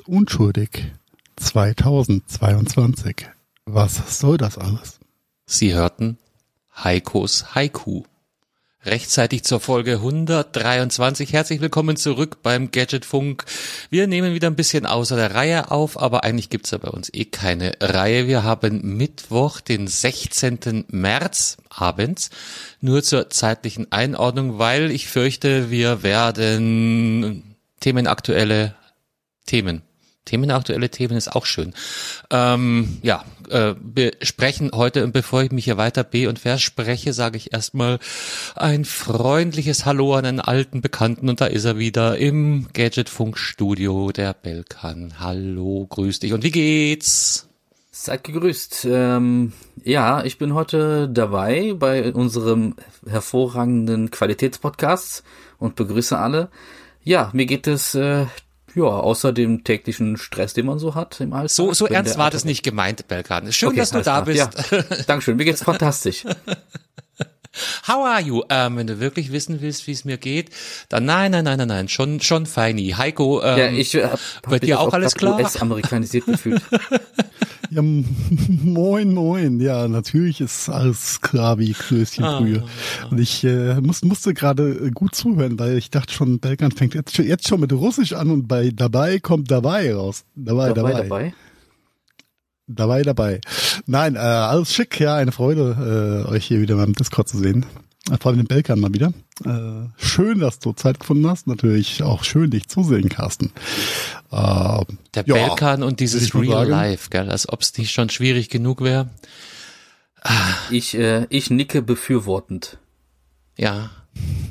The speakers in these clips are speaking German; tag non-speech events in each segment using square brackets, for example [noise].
unschuldig 2022. Was soll das alles? Sie hörten Heikos Haiku. Rechtzeitig zur Folge 123. Herzlich willkommen zurück beim Gadgetfunk. Wir nehmen wieder ein bisschen außer der Reihe auf, aber eigentlich gibt's ja bei uns eh keine Reihe. Wir haben Mittwoch, den 16. März abends, nur zur zeitlichen Einordnung, weil ich fürchte, wir werden themenaktuelle Themen Themenaktuelle Themen ist auch schön. Ähm, ja, äh, wir sprechen heute, und bevor ich mich hier weiter be- und verspreche, sage ich erstmal ein freundliches Hallo an einen alten Bekannten und da ist er wieder im Gadgetfunk-Studio, der Belkan. Hallo, grüß dich und wie geht's? Seid gegrüßt. Ähm, ja, ich bin heute dabei bei unserem hervorragenden Qualitätspodcast und begrüße alle. Ja, mir geht es äh, ja, außer dem täglichen Stress, den man so hat im Alltag. So, so ernst war das nicht gemeint, Belkan. Schön, okay, dass du da klar. bist. Ja, Dankeschön, mir geht's [laughs] fantastisch. How are you? Ähm, wenn du wirklich wissen willst, wie es mir geht, dann nein, nein, nein, nein, nein, schon, schon feini. Heiko, ähm, ja, ich, hab, hab dir auch alles klar? US-amerikanisiert gefühlt. [laughs] Ja, [laughs] moin, moin. Ja, natürlich ist alles klar wie Klößchen ah, früher. Und ich äh, muss, musste gerade äh, gut zuhören, weil ich dachte schon, Belkan fängt jetzt, jetzt schon mit Russisch an und bei dabei kommt dabei raus. Dabei, dabei. Dabei, dabei. Dabei, dabei. Nein, äh, alles schick, ja, eine Freude, äh, euch hier wieder beim Discord zu sehen. Äh, vor allem den Belkan mal wieder. Äh, schön, dass du Zeit gefunden hast. Natürlich auch schön, dich zu sehen, Carsten. Äh, Der ja, Belkan und dieses Real Life, gell, als ob es nicht schon schwierig genug wäre. Ich, äh, ich nicke befürwortend. Ja.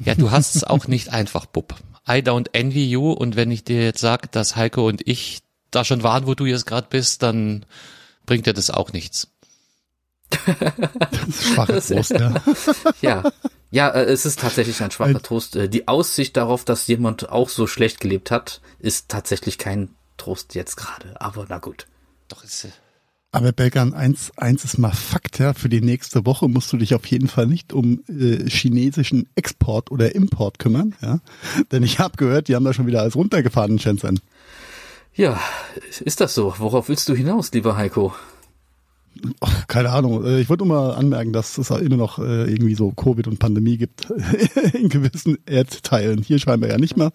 Ja, du hast es auch nicht einfach, Bub. I don't envy you. Und wenn ich dir jetzt sage, dass Heiko und ich da schon waren, wo du jetzt gerade bist, dann bringt dir das auch nichts. Schwache Trost, ja. [laughs] ja. Ja, äh, es ist tatsächlich ein schwacher Trost. Äh, die Aussicht darauf, dass jemand auch so schlecht gelebt hat, ist tatsächlich kein Trost jetzt gerade. Aber na gut. Doch ist äh, aber Belgan, eins, eins ist mal Fakt, ja. Für die nächste Woche musst du dich auf jeden Fall nicht um äh, chinesischen Export oder Import kümmern, ja. Denn ich habe gehört, die haben da schon wieder alles runtergefahren in Shenzhen. Ja, ist das so? Worauf willst du hinaus, lieber Heiko? Ach, keine Ahnung. Äh, ich wollte nur mal anmerken, dass es immer noch äh, irgendwie so Covid und Pandemie gibt [laughs] in gewissen Erdteilen. Hier scheinbar ja nicht mehr.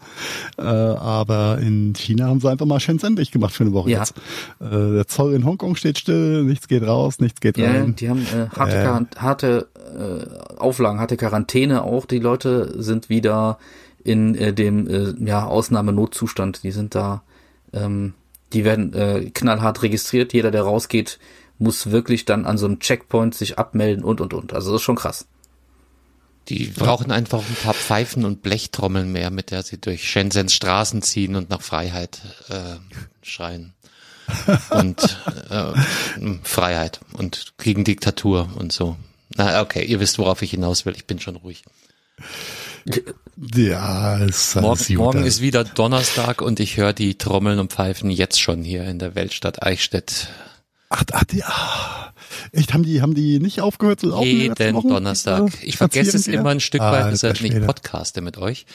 Äh, aber in China haben sie einfach mal Shenzhen dicht gemacht für eine Woche ja. jetzt. Der Zoll in Hongkong steht still, nichts geht raus, nichts geht ja, rein. Die haben äh, harte, äh, harte äh, Auflagen, harte Quarantäne auch. Die Leute sind wieder in dem ja, Ausnahmenotzustand. Die sind da, ähm, die werden äh, knallhart registriert. Jeder, der rausgeht, muss wirklich dann an so einem Checkpoint sich abmelden und und und. Also das ist schon krass. Die brauchen einfach ein paar Pfeifen und Blechtrommeln mehr, mit der sie durch Shenzhens Straßen ziehen und nach Freiheit äh, schreien. und äh, Freiheit und gegen Diktatur und so. Na, okay, ihr wisst, worauf ich hinaus will. Ich bin schon ruhig. Ja, es morgen, morgen ist wieder Donnerstag und ich höre die Trommeln und Pfeifen jetzt schon hier in der Weltstadt Eichstätt Ach, ach, die, ach, echt, haben die, haben die nicht aufgehört zu laufen? Jeden Donnerstag. Ich vergesse es immer ein Stück ah, weit, dass ich podcaste mit euch.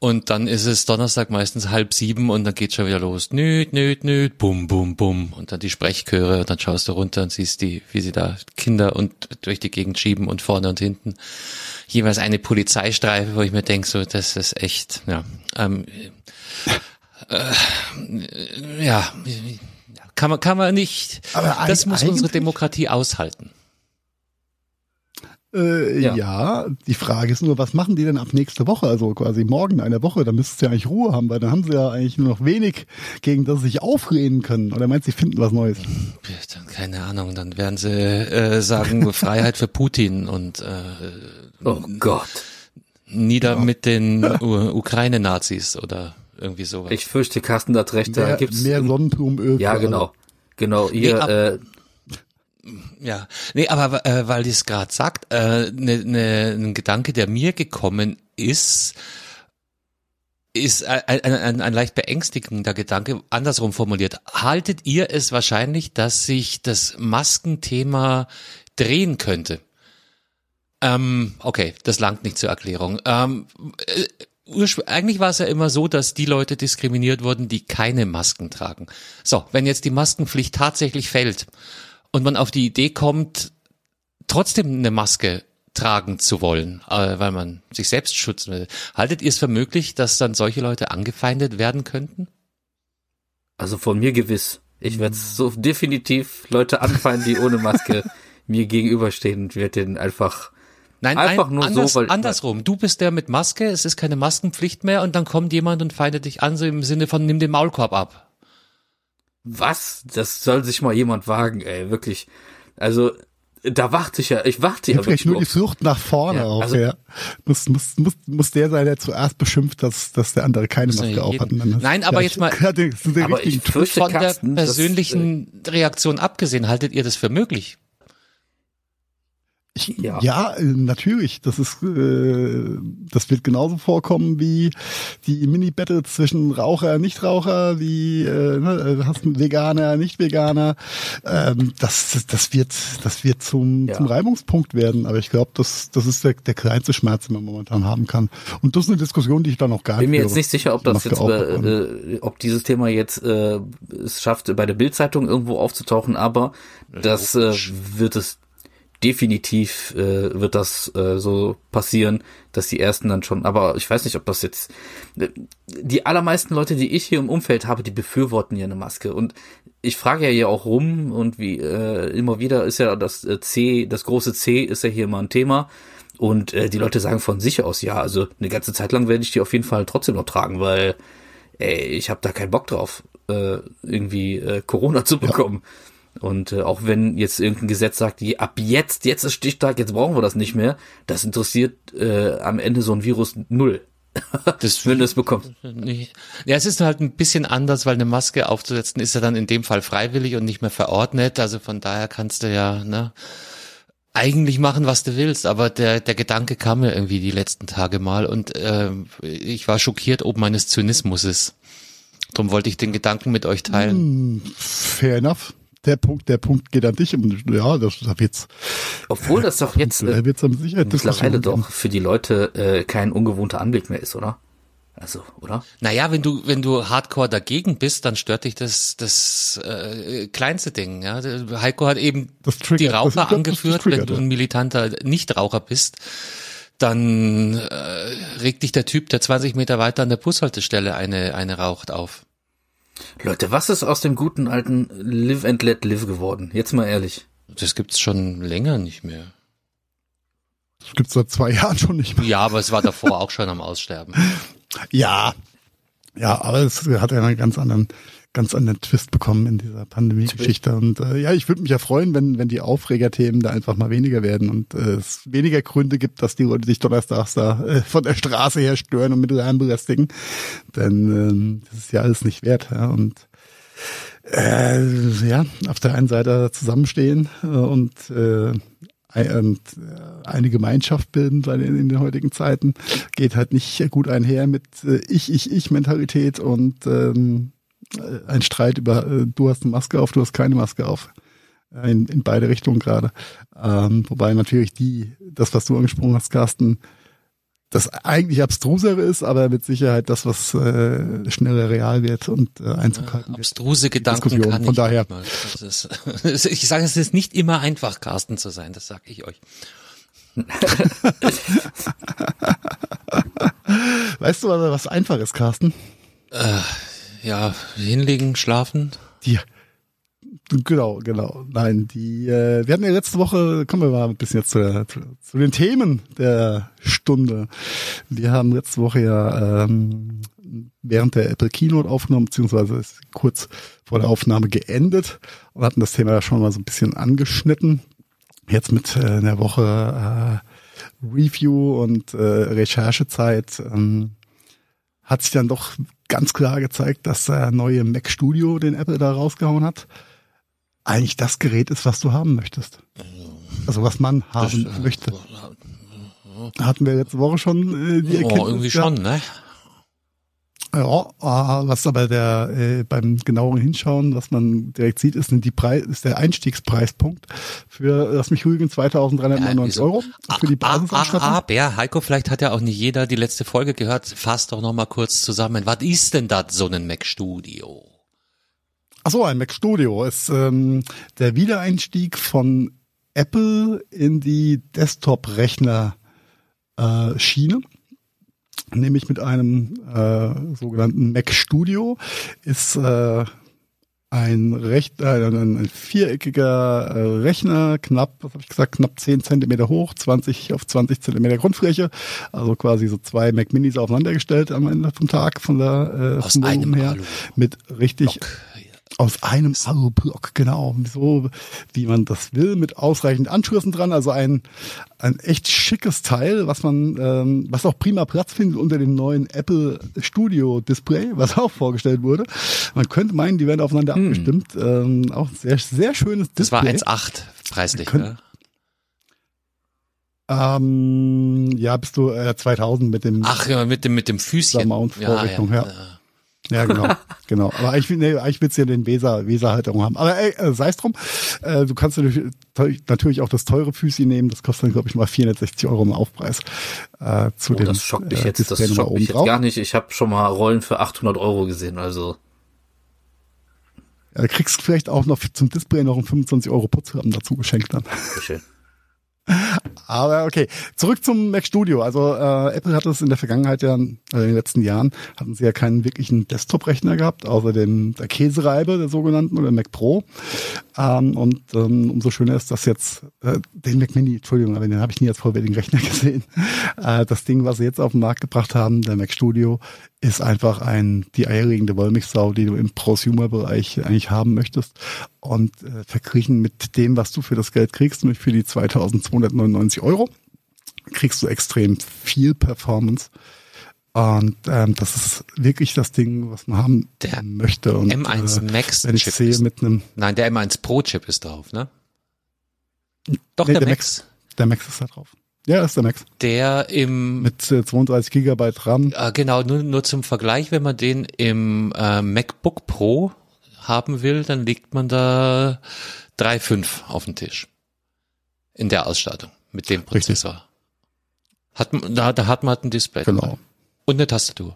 Und dann ist es Donnerstag meistens halb sieben und dann geht schon wieder los. Nüt, nüt, nüt, bum, bum, bum. Und dann die Sprechchöre und dann schaust du runter und siehst die, wie sie da Kinder und durch die Gegend schieben und vorne und hinten jeweils eine Polizeistreife, wo ich mir denke, so, das ist echt, ja, ähm, äh, ja, kann man, kann man nicht. Aber das muss unsere Demokratie aushalten. Äh, ja. ja. die Frage ist nur, was machen die denn ab nächste Woche, also quasi morgen einer Woche? Da müsstest du ja eigentlich Ruhe haben, weil dann haben sie ja eigentlich nur noch wenig, gegen das sie sich aufreden können. Oder meinst du, sie finden was Neues? Keine Ahnung, dann werden sie äh, sagen, Freiheit für Putin und äh, Oh Gott. Nieder ja. mit den [laughs] Ukraine-Nazis oder irgendwie sowas. Ich fürchte, Carsten hat recht, da mehr, gibt's mehr Sonnenblumenöl. Ja, genau. Genau, ihr nee, ab, äh, ja, nee, aber äh, weil die es gerade sagt, äh, ne, ne, ein Gedanke, der mir gekommen ist, ist ein, ein, ein leicht beängstigender Gedanke, andersrum formuliert. Haltet ihr es wahrscheinlich, dass sich das Maskenthema drehen könnte? Ähm, okay, das langt nicht zur Erklärung. Ähm, äh, eigentlich war es ja immer so, dass die Leute diskriminiert wurden, die keine Masken tragen. So, wenn jetzt die Maskenpflicht tatsächlich fällt und man auf die Idee kommt, trotzdem eine Maske tragen zu wollen, äh, weil man sich selbst schützen will. Haltet ihr es für möglich, dass dann solche Leute angefeindet werden könnten? Also von mir gewiss. Ich werde so definitiv Leute anfeinden, die ohne Maske [laughs] mir gegenüberstehen und werde den einfach Nein, einfach ein, nur anders, so, weil, andersrum. Du bist der mit Maske, es ist keine Maskenpflicht mehr und dann kommt jemand und feindet dich an, so im Sinne von nimm den Maulkorb ab. Was? Das soll sich mal jemand wagen, ey, wirklich. Also da warte ich ja, ich warte ja. Vielleicht nur die Flucht nach vorne ja, auch, also, ja. Muss, muss, muss, muss der sein, der zuerst beschimpft, dass, dass der andere keine Maske aufhat. Nein, aber ja, jetzt mal [laughs] aber ich fürchte, von Carsten, der persönlichen das, äh, Reaktion abgesehen, haltet ihr das für möglich? Ja. ja, äh, natürlich. Das ist, äh, das wird genauso vorkommen wie die Mini-Battle zwischen Raucher, Nichtraucher, wie äh, ne, hast einen Veganer, Nicht-Veganer. Ähm, das, das wird, das wird zum, ja. zum Reibungspunkt werden. Aber ich glaube, das, das ist der, der kleinste Schmerz, den man momentan haben kann. Und das ist eine Diskussion, die ich da noch gar nicht. Bin mir jetzt nicht sicher, ob das jetzt, äh, ob dieses Thema jetzt äh, es schafft, bei der Bildzeitung irgendwo aufzutauchen. Aber das äh, wird es definitiv äh, wird das äh, so passieren, dass die ersten dann schon, aber ich weiß nicht, ob das jetzt äh, die allermeisten Leute, die ich hier im Umfeld habe, die befürworten ja eine Maske und ich frage ja hier auch rum und wie äh, immer wieder ist ja das äh, C, das große C ist ja hier mal ein Thema und äh, die Leute sagen von sich aus, ja, also eine ganze Zeit lang werde ich die auf jeden Fall trotzdem noch tragen, weil ey, ich habe da keinen Bock drauf, äh, irgendwie äh, Corona zu bekommen. Ja. Und äh, auch wenn jetzt irgendein Gesetz sagt, die, ab jetzt, jetzt ist Stichtag, jetzt brauchen wir das nicht mehr, das interessiert äh, am Ende so ein Virus null. [laughs] das, wenn es bekommt. Ja, es ist halt ein bisschen anders, weil eine Maske aufzusetzen ist ja dann in dem Fall freiwillig und nicht mehr verordnet. Also von daher kannst du ja ne, eigentlich machen, was du willst. Aber der, der Gedanke kam mir irgendwie die letzten Tage mal und äh, ich war schockiert ob meines Zynismus ist. Darum wollte ich den Gedanken mit euch teilen. Hm, fair enough der Punkt, der Punkt geht an dich. Und ja, das, da wird's. Obwohl das doch jetzt äh, wird's am Sicherheit mittlerweile doch für die Leute äh, kein ungewohnter Anblick mehr ist, oder? Also, oder? Naja, wenn du, wenn du hardcore dagegen bist, dann stört dich das, das äh, kleinste Ding. Ja? Heiko hat eben die Raucher das, angeführt, wenn du ein militanter Nichtraucher bist, dann äh, regt dich der Typ, der 20 Meter weiter an der Bushaltestelle eine, eine raucht auf. Leute, was ist aus dem guten alten Live and Let Live geworden? Jetzt mal ehrlich. Das gibt's schon länger nicht mehr. Das gibt's seit zwei [laughs] Jahren schon nicht mehr. Ja, aber es war davor auch schon am Aussterben. Ja, ja, aber es hat ja einen ganz anderen ganz anderen Twist bekommen in dieser Pandemie-Geschichte. Und äh, ja, ich würde mich ja freuen, wenn, wenn die Aufregerthemen da einfach mal weniger werden und äh, es weniger Gründe gibt, dass die Leute sich donnerstags da äh, von der Straße her stören und mit Lärm belästigen. Denn ähm, das ist ja alles nicht wert. Ja? Und äh, ja, auf der einen Seite zusammenstehen äh, und äh, und äh, eine Gemeinschaft bilden in, den heutigen Zeiten geht halt nicht gut einher mit äh, ich ich ich Mentalität und ähm, äh, ein Streit über, äh, du hast eine Maske auf, du hast keine Maske auf. In, in beide Richtungen gerade. Ähm, wobei natürlich die, das, was du angesprochen hast, Carsten, das eigentlich abstrusere ist, aber mit Sicherheit das, was äh, schneller real wird und äh, Einzug halten wird. Abstruse Gedanken kann Von daher. Ist, [laughs] ich sage, es ist nicht immer einfach, Carsten zu sein, das sage ich euch. [laughs] weißt du, was einfach ist, Carsten? Äh, ja, hinlegen, schlafen. Die, genau, genau. Nein, die, äh, wir hatten ja letzte Woche, kommen wir mal ein bisschen jetzt zu, zu, zu den Themen der Stunde. Wir haben letzte Woche ja ähm, während der Apple Keynote aufgenommen, beziehungsweise ist kurz vor der Aufnahme geendet und hatten das Thema ja schon mal so ein bisschen angeschnitten. Jetzt mit äh, einer Woche äh, Review und äh, Recherchezeit ähm, hat sich dann doch ganz klar gezeigt, dass der neue Mac Studio, den Apple da rausgehauen hat, eigentlich das Gerät ist, was du haben möchtest. Also was man haben das, möchte. Hatten wir letzte Woche schon äh, die Erkenntnis. Oh, irgendwie schon, ne? Ja, äh, was aber der äh, beim genaueren Hinschauen, was man direkt sieht, ist, die Preis, ist der Einstiegspreispunkt für das mich rügen 2399 Ja, Euro für die Ah, ah, Basisausstattung. ah, Bär, Heiko, vielleicht hat ja auch nicht jeder die letzte Folge gehört. Fass doch noch mal kurz zusammen. Was ist denn das, so ein Mac Studio? Ach so, ein Mac Studio ist ähm, der Wiedereinstieg von Apple in die Desktop-Rechner äh. Nämlich mit einem äh, sogenannten Mac Studio. Ist äh, ein, recht, äh, ein, ein viereckiger äh, Rechner, knapp, was habe ich gesagt, knapp 10 Zentimeter hoch, 20 auf 20 Zentimeter Grundfläche, also quasi so zwei Mac Minis aufeinandergestellt am Ende vom Tag von der äh, Aus einem her, Alu- mit richtig aus einem Alublock, genau, so wie man das will, mit ausreichend Anschlüssen dran, also ein, ein echt schickes Teil, was man, ähm, was auch prima Platz findet unter dem neuen Apple Studio Display, was auch vorgestellt wurde. Man könnte meinen, die werden aufeinander abgestimmt. Ähm, auch sehr, sehr schönes Das war Display. 1,8 preislich, ne? Ähm, ja, bist du äh, 2000 mit dem Ach ja, mit dem, mit dem Füßchen. Mount-Vorrichtung, ja. Ja, genau, [laughs] genau. Aber eigentlich, nee, eigentlich willst du ja den Weser, Weser-Halterung haben. Aber ey, äh, sei es drum. Äh, du kannst natürlich, natürlich auch das teure Füßchen nehmen. Das kostet dann, glaube ich, mal 460 Euro im Aufpreis. Äh, zu Oh, dem, das schockt mich äh, jetzt, das Display nochmal schockt mich jetzt drauf. gar nicht. Ich habe schon mal Rollen für 800 Euro gesehen, also Ja, du kriegst vielleicht auch noch zum Display noch einen 25 Euro Putzrahmen dazu geschenkt dann. sehr schön. Aber okay, zurück zum Mac Studio. Also äh, Apple hat es in der Vergangenheit ja, äh, in den letzten Jahren, hatten sie ja keinen wirklichen Desktop-Rechner gehabt, außer dem der Käsereibe, der sogenannten, oder Mac Pro. Ähm, und ähm, umso schöner ist, dass jetzt äh, den Mac Mini, Entschuldigung, aber den habe ich nie als vollwertigen Rechner [laughs] gesehen. Äh, das Ding, was sie jetzt auf den Markt gebracht haben, der Mac Studio, ist einfach ein die eierlegende Wollmilchsau, die du im Prosumer-Bereich eigentlich haben möchtest. Und äh, verglichen mit dem, was du für das Geld kriegst, nämlich für die 2299 Euro, kriegst du extrem viel Performance. Und ähm, das ist wirklich das Ding, was man haben Der möchte. Und, M1 äh, Max wenn ich Chip sehe ist- mit einem, Nein, der M1 Pro Chip ist drauf, ne? Doch, Nee, der, der Max. der Max ist da drauf. Ja, ist der Max. Der im, Mit äh, 32 Gigabyte RAM. äh, genau, nur, nur zum Vergleich, wenn man den im äh, MacBook Pro haben will, dann legt man da 3,5 auf den Tisch. In der Ausstattung. Mit dem Richtig. Prozessor. Hat, man- da, da hat man halt ein Display. Genau. dabei. Und eine Tastatur.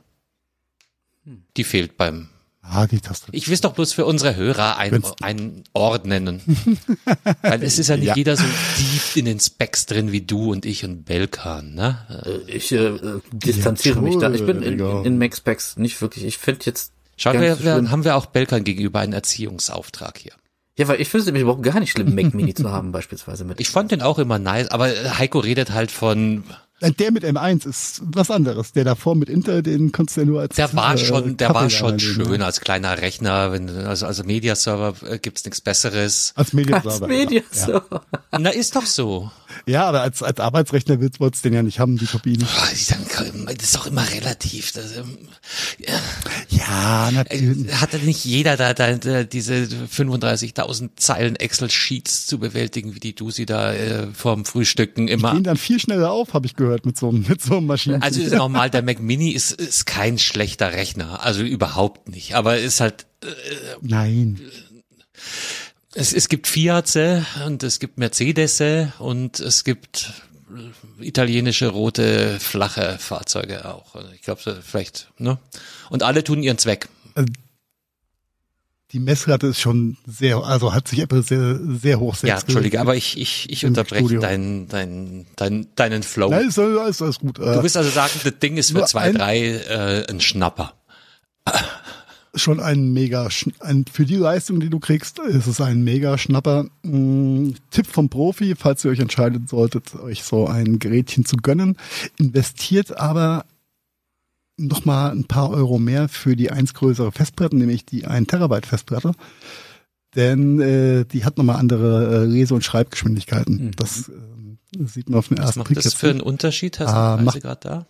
Die fehlt beim Ah, die Tastatur. Ich will es doch bloß für unsere Hörer ein, Wenn's- einordnen. [laughs] Weil es ist ja nicht Ja. jeder so tief in den Specs drin wie du und ich und Belkan, ne? Äh, Ich äh, distanziere mich da. Ich bin in, in, in Max Packs nicht wirklich. Ich finde jetzt Schau, gar wir, so schlimm. haben wir auch Belkan gegenüber einen Erziehungsauftrag hier. Ja, weil ich finde es nämlich überhaupt gar nicht schlimm, Mac Mini zu haben [laughs] beispielsweise mit. Ich fand den auch immer nice, aber Heiko redet halt von, Der mit M1 ist was anderes. Der davor mit Intel, den konntest du ja nur als der war äh, schon, der war schon schön als kleiner Rechner, wenn, also, also Mediaserver äh, gibt's nichts besseres. Als Media Als Media so. Na, ist doch so. Ja, aber als, als Arbeitsrechner willst, du den ja nicht haben, die sag, Das ist doch immer relativ. Das, ähm, ja. Ja, natürlich. Äh, Hatte nicht jeder da, da, da diese 35.000 Zeilen Excel-Sheets zu bewältigen, wie die du sie da äh, vorm Frühstücken immer. Gehen dann viel schneller auf, habe ich gehört, mit so, einem- mit so einem Maschinen. Also ist normal, der Mac Mini ist, ist kein schlechter Rechner, also überhaupt nicht. Aber ist halt, Nein. Es, es gibt Fiat und es gibt Mercedes und es gibt italienische rote flache Fahrzeuge auch. Ich glaube vielleicht, ne? Und alle tun ihren Zweck. Die Messlatte ist schon sehr, also hat sich Apple sehr, sehr hoch Ja, selbst Entschuldige, gelegt. aber ich, ich, ich unterbreche deinen, deinen, deinen, deinen Flow. Nein, ist, ist, ist gut. Du Äh, willst also sagen, das Ding ist für Nur zwei, drei äh, ein Schnapper. Schon ein mega, ein, für die Leistung, die du kriegst, ist es ein mega Schnapper. Mm, Tipp vom Profi, falls ihr euch entscheidet solltet, euch so ein Gerätchen zu gönnen, investiert aber noch mal ein paar Euro mehr für die eins größere Festplatte, nämlich die 1 Terabyte Festplatte. Denn äh, die hat nochmal andere äh, Lese- und Schreibgeschwindigkeiten. Mhm. Das ähm, sieht man auf den Was ersten macht Blick das für einen. Unterschied? Hast Ah, du Preise gerade da?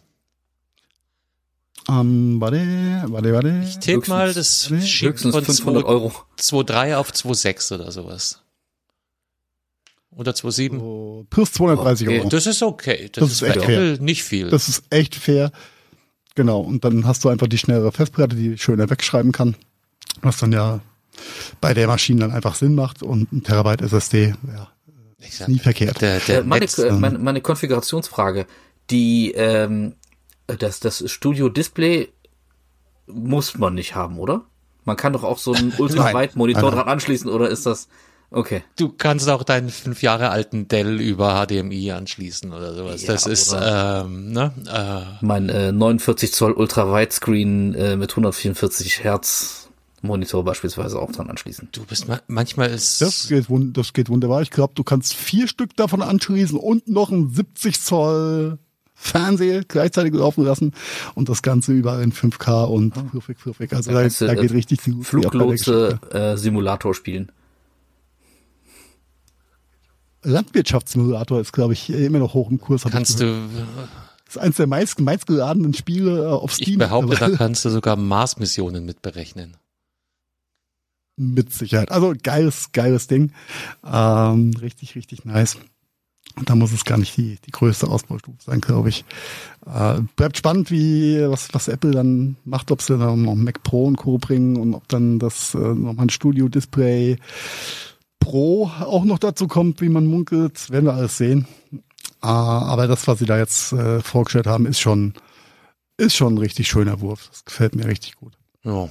Ähm, warte, warte, warte. Ich tipp Höchstens- mal, das Höchstens von 500 Euro. 2,3 auf 2,6 oder sowas. Oder 2,7. So, plus 230 Okay. Euro. Das ist okay. Das, Das ist ist echt fair. Apple nicht viel. Das ist echt fair. Genau, und dann hast du einfach die schnellere Festplatte, die schöner wegschreiben kann, was dann ja bei der Maschine dann einfach Sinn macht und ein Terabyte SSD, ja, ist nie verkehrt. Der, der äh, meine, Netz, äh, meine, meine Konfigurationsfrage, die ähm, das, das Studio Display muss man nicht haben, oder? Man kann doch auch so einen [laughs] Ultrawide-Monitor dran anschließen, oder ist das Okay. Du kannst auch deinen fünf Jahre alten Dell über HDMI anschließen oder sowas. Ja, das ist ähm, ne, äh, mein äh, 49 Zoll Ultra Widescreen äh, mit 144 Hertz Monitor beispielsweise auch dran anschließen. Du bist ma manchmal ist das geht das geht wunderbar. Ich glaube, du kannst vier Stück davon anschließen und noch ein 70 Zoll Fernseher gleichzeitig laufen lassen und das Ganze überall in 5K und oh. Fluffig, Fluffig. Also da, da, geht richtig viel. Fluglotse äh, Simulator spielen. Landwirtschaftssimulator ist, glaube ich, immer noch hoch im Kurs. Kannst du. Das ist eines der meist, meistgeladenen Spiele äh, auf Steam. Ich behaupte, da kannst du sogar Mars-Missionen mit berechnen. Mit Sicherheit. Also geiles, geiles Ding. Ähm, richtig, richtig nice. Und da muss es gar nicht die, die größte Ausbaustufe sein, glaube ich. Äh, bleibt spannend, wie, was, was Apple dann macht, ob sie dann noch Mac Pro und Co. bringen und ob dann das äh, nochmal ein Studio-Display Pro auch noch dazu kommt, wie man munkelt, werden wir alles sehen. Ah, aber das, was sie da jetzt äh, vorgestellt haben, ist schon, ist schon ein richtig schöner Wurf. Das gefällt mir richtig gut. Ja.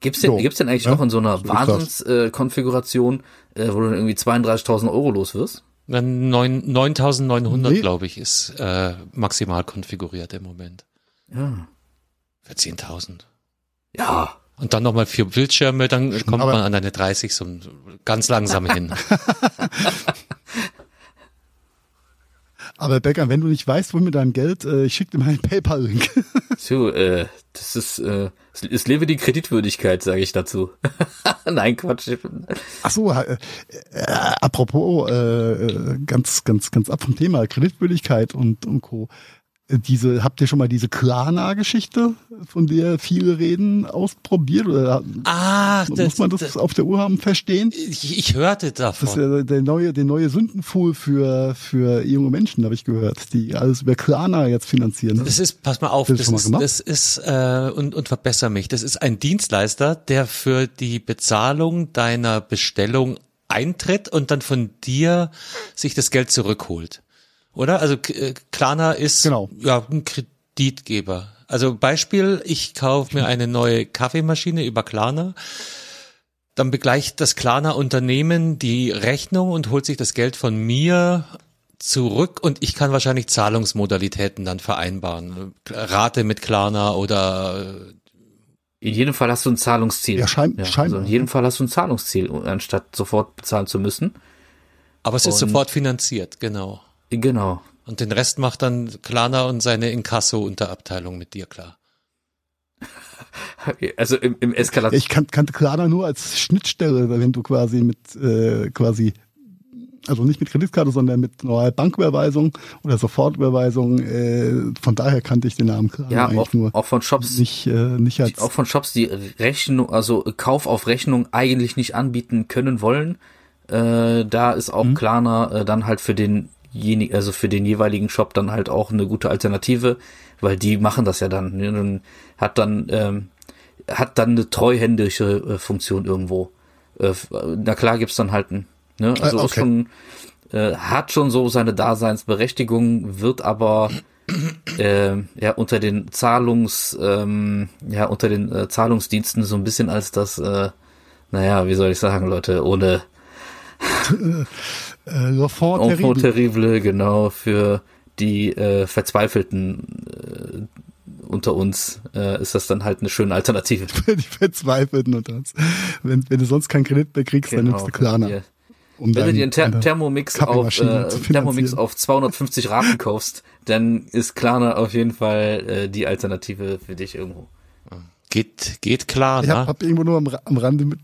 Gibt's denn, so, gibt's denn eigentlich ja, noch in so einer so Wahnsinnskonfiguration, äh, wo du irgendwie 32.000 Euro los wirst? 9.900, nee. glaube ich, ist äh, maximal konfiguriert im Moment. Ja. Für 10.000. Ja. Und dann nochmal vier Bildschirme, dann kommt Aber man an eine 30 so ganz langsam hin. [laughs] Aber Becker, wenn du nicht weißt, wo mit deinem Geld, äh, ich schicke dir mal einen PayPal-Link. so, äh, das ist, äh, es lebe die Kreditwürdigkeit, sage ich dazu. [laughs] Nein, Quatsch. Ach so, äh, äh, apropos, äh, äh, ganz, ganz, ganz ab vom Thema Kreditwürdigkeit und, und Co diese, habt ihr schon mal diese Klana-Geschichte, von der viele reden, ausprobiert? Oder ah, muss das, man das, das, auf der Uhr haben verstehen? Ich, ich hörte davon. Das ist ja der neue, der neue Sündenfuhl für, für junge Menschen, habe ich gehört, die alles über Klana jetzt finanzieren. Das ist, pass mal auf, das, das ist, das ist, äh, und, und verbessere mich, das ist ein Dienstleister, der für die Bezahlung deiner Bestellung eintritt und dann von dir sich das Geld zurückholt oder? Also äh, Klarna ist genau. ja ein Kreditgeber. Also Beispiel, ich kaufe mir eine neue Kaffeemaschine über Klarna. Dann begleicht das Klarna Unternehmen die Rechnung und holt sich das Geld von mir zurück und ich kann wahrscheinlich Zahlungsmodalitäten dann vereinbaren. Rate mit Klarna oder in jedem Fall hast du ein Zahlungsziel. Ja, schein, ja, Also in jedem Fall hast du ein Zahlungsziel, anstatt sofort bezahlen zu müssen. Aber es ist und sofort finanziert, genau. Genau. Und den Rest macht dann Klarna und seine Inkasso-Unterabteilung mit dir klar. Also im, im Eskalation. Ich kan kannte Klarna nur als Schnittstelle, wenn du quasi mit äh, quasi also nicht mit Kreditkarte, sondern mit normaler Banküberweisung oder Sofortüberweisung. Äh, von daher kannte ich den Namen Klarna ja, eigentlich auch, nur. Auch von Shops nicht, äh, nicht als auch von Shops, die Rechnung, also Kauf auf Rechnung eigentlich nicht anbieten können wollen. Äh, da ist auch mhm. Klarna äh, dann halt für den also für den jeweiligen Shop dann halt auch eine gute Alternative, weil die machen das ja dann. Ne? Dann hat dann ähm, hat dann eine treuhändische äh, Funktion irgendwo. Äh, na klar gibt's dann halt ein, ne? Also okay. schon äh, hat schon so seine Daseinsberechtigung, wird aber äh, ja unter den Zahlungs ähm, ja unter den äh, Zahlungsdiensten so ein bisschen als das äh, naja, wie soll ich sagen, Leute, ohne [laughs] Äh, L'Enfant terrible. Terrible, genau, für die äh, Verzweifelten äh, unter uns äh, ist das dann halt eine schöne Alternative. [laughs] Für die Verzweifelten unter uns. Wenn, wenn du sonst keinen Kredit mehr kriegst, genau, dann nimmst du Klarna. Um wenn du dir einen Ther Thermomix auf, äh, Thermomix auf 250 Raten kaufst, dann ist Klarna auf jeden Fall äh, die Alternative für dich irgendwo. Geht, geht klar, Ich hab, hab irgendwo nur am, am Rande mit,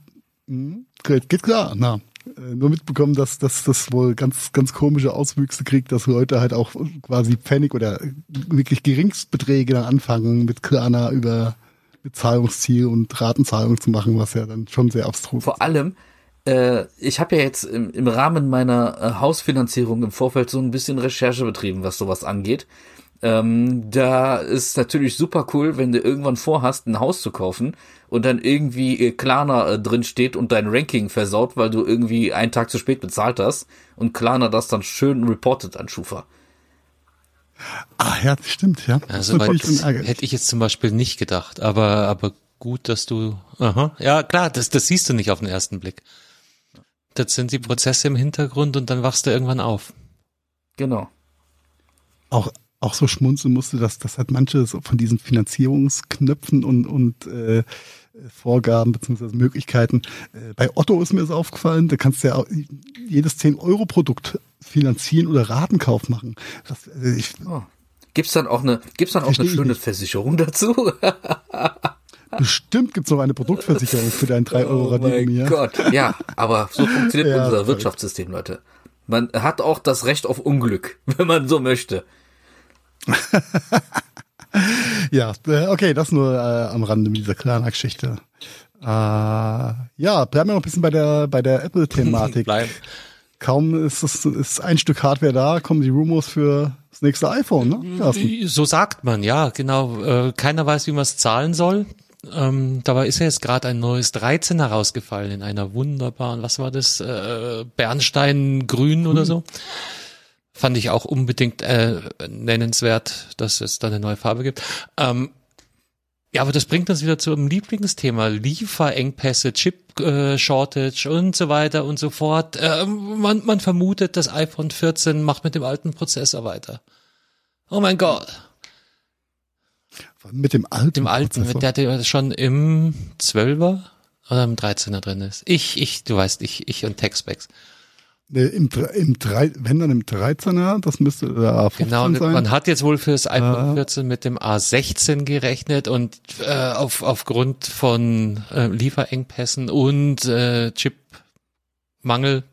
hm, geht, geht klar, na. Äh, nur mitbekommen, dass, dass das wohl ganz, ganz komische Auswüchse kriegt, dass Leute halt auch quasi Pfennig oder wirklich Geringstbeträge dann anfangen, mit Klarna über Bezahlungsziel und Ratenzahlung zu machen, was ja dann schon sehr abstrus Vor allem, äh, ich habe ja jetzt im, im Rahmen meiner äh, Hausfinanzierung im Vorfeld so ein bisschen Recherche betrieben, was sowas angeht. Ähm, da ist natürlich super cool, wenn du irgendwann vorhast, ein Haus zu kaufen und dann irgendwie äh, Klarna äh, drin steht und dein Ranking versaut, weil du irgendwie einen Tag zu spät bezahlt hast und Klarna das dann schön reportet an Schufa. Ah ja, das stimmt, ja. Also hätte ich jetzt zum Beispiel nicht gedacht, aber aber gut, dass du, aha, ja klar, das das siehst du nicht auf den ersten Blick. Das sind die Prozesse im Hintergrund und dann wachst du irgendwann auf. Genau. auch auch so schmunzeln musste, dass das hat manche so von diesen Finanzierungsknöpfen und und äh, Vorgaben beziehungsweise Möglichkeiten. Äh, bei Otto ist mir das aufgefallen, da kannst du ja auch jedes 10-Euro-Produkt finanzieren oder Ratenkauf machen. Das, äh, ich, Oh. Gibt's dann auch eine, gibt's dann auch eine schöne. Versicherung dazu? [laughs] bestimmt gibt's noch eine Produktversicherung für deinen 3 Euro Oh mein ja. Gott. Ja, aber so funktioniert Ja, unser. Wirtschaftssystem, Leute. Man hat auch das Recht auf Unglück, [laughs] wenn man so möchte. [laughs] Ja, äh, okay, das nur äh, am Rande mit dieser Klarna-Geschichte. Äh, ja, bleiben wir noch ein bisschen bei der bei der Apple-Thematik. [laughs] Kaum ist es ist ein Stück Hardware da, kommen die Rumors für das nächste iPhone, ne? Carsten? So sagt man, ja, genau. Äh, keiner weiß, wie man es zahlen soll. Ähm, dabei ist ja jetzt gerade ein neues 13 herausgefallen in einer wunderbaren, was war das, äh, Bernsteingrün oder so. Fand ich auch unbedingt äh, nennenswert, dass es da eine neue Farbe gibt. Ähm, ja, aber das bringt uns wieder zu einem Lieblingsthema. Lieferengpässe, Chip-Shortage und so weiter und so fort. Ähm, man, man vermutet, das iPhone 14 macht mit dem alten Prozessor weiter. Oh mein Gott. Mit dem alten. Dem alten, Prozessor. mit der, der schon im 12er oder im 13er drin ist. Ich, ich, du weißt, ich, ich und Textbacks. Äh, Im, im drei, wenn dann im 13er, das müsste der A15 Genau, sein. man hat jetzt wohl fürs iPhone Ah. 14 mit dem A16 gerechnet und äh, auf, aufgrund von äh, Lieferengpässen und äh, Chipmangel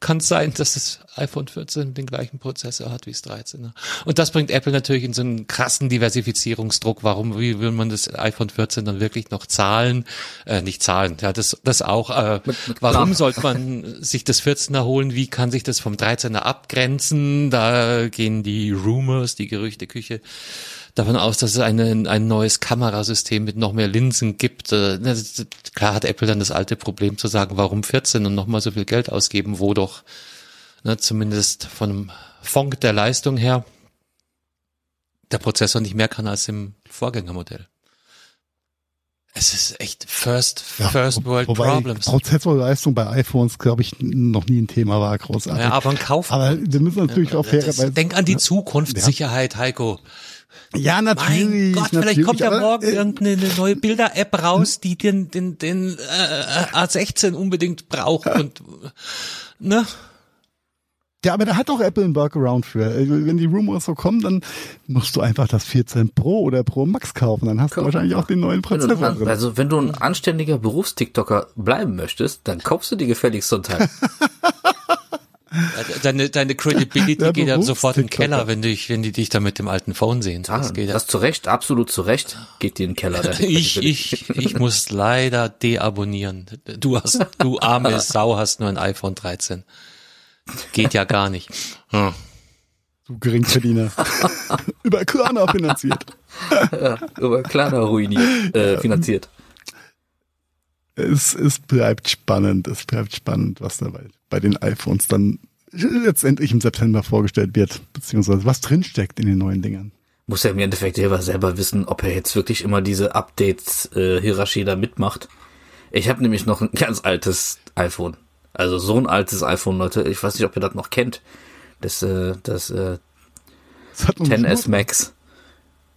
kann es sein, dass das iPhone 14 den gleichen Prozessor hat wie das 13er. Und das bringt Apple natürlich in so einen krassen Diversifizierungsdruck. Warum, wie will man das iPhone 14 dann wirklich noch zahlen? Äh, nicht zahlen, ja, das, das auch. Äh, mit warum Klarna. sollte man sich das 14er holen? Wie kann sich das vom 13er abgrenzen? Da gehen die Rumors, die Gerüchteküche davon aus, dass es eine, ein neues Kamerasystem mit noch mehr Linsen gibt. Äh, Klar hat Apple dann das alte Problem zu sagen, warum 14 und nochmal so viel Geld ausgeben, wo doch ne, zumindest von dem Fond der Leistung her der Prozessor nicht mehr kann als im Vorgängermodell. Es ist echt First, Ja, First wo- World Problems. Prozessorleistung bei iPhones, glaube ich, noch nie ein Thema war, großartig. Ja, aber ein Kauf. aber wir müssen natürlich auch das, fairerweise. denk an die Zukunftssicherheit, Heiko. Ja, natürlich. Mein Gott, vielleicht natürlich, kommt ja morgen äh, irgendeine neue Bilder-App raus, die den, den, den äh, A16 unbedingt braucht und ne? Ja, aber da hat auch Apple einen Workaround für. Äh, Wenn die Rumors so kommen, dann musst du einfach das 14 Pro oder Pro Max kaufen. Dann hast du wahrscheinlich auch den neuen Wenn du, Prozessor drin. also wenn du ein anständiger Berufstiktoker bleiben möchtest, dann kaufst du dir gefälligst so ein Teil. [laughs] Deine, deine Credibility [laughs] Der geht ja sofort in den. Keller, wenn dich, wenn die dich da mit dem alten Phone sehen. Ah, Das geht ja. das zu Recht, absolut zu Recht, geht dir in den Keller. [laughs] Ich, ich, ich muss leider deabonnieren. Du hast, du arme [laughs] Sau hast nur ein iPhone 13. Geht ja gar nicht. Hm. Du Geringverdiener. Über Klarna finanziert. Über kleiner ruiniert, äh, finanziert. Es, es bleibt spannend. Es bleibt spannend, was dabei bei den iPhones dann letztendlich im September vorgestellt wird, beziehungsweise was drinsteckt in den neuen Dingern. Muss ja im Endeffekt selber, selber wissen, ob er jetzt wirklich immer diese Updates-Hierarchie da mitmacht. Ich habe nämlich noch ein ganz altes iPhone. Also so ein altes iPhone, Leute. Ich weiß nicht, ob ihr das noch kennt. Das, äh, das äh, Das hat uns 10S Max.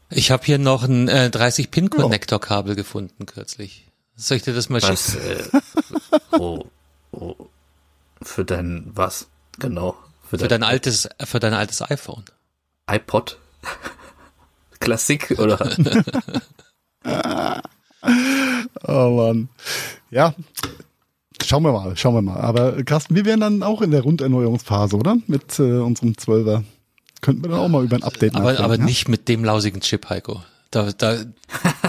Ich habe hier noch ein äh, 30-Pin-Connector-Kabel gefunden kürzlich. Soll ich dir das mal schicken? Was, äh, [laughs] oh, oh, für dein, was? Genau. Für dein altes, für dein altes iPhone. iPod? [laughs] Klassik oder? [laughs] Oh Mann. Ja. Schauen wir mal, schauen wir mal. Aber Carsten, wir wären dann auch in der Runderneuerungsphase, oder? Mit äh, unserem 12er. Könnten wir dann auch mal über ein Update Aber, nachdenken, aber ja? nicht mit dem lausigen Chip, Heiko. Da, da,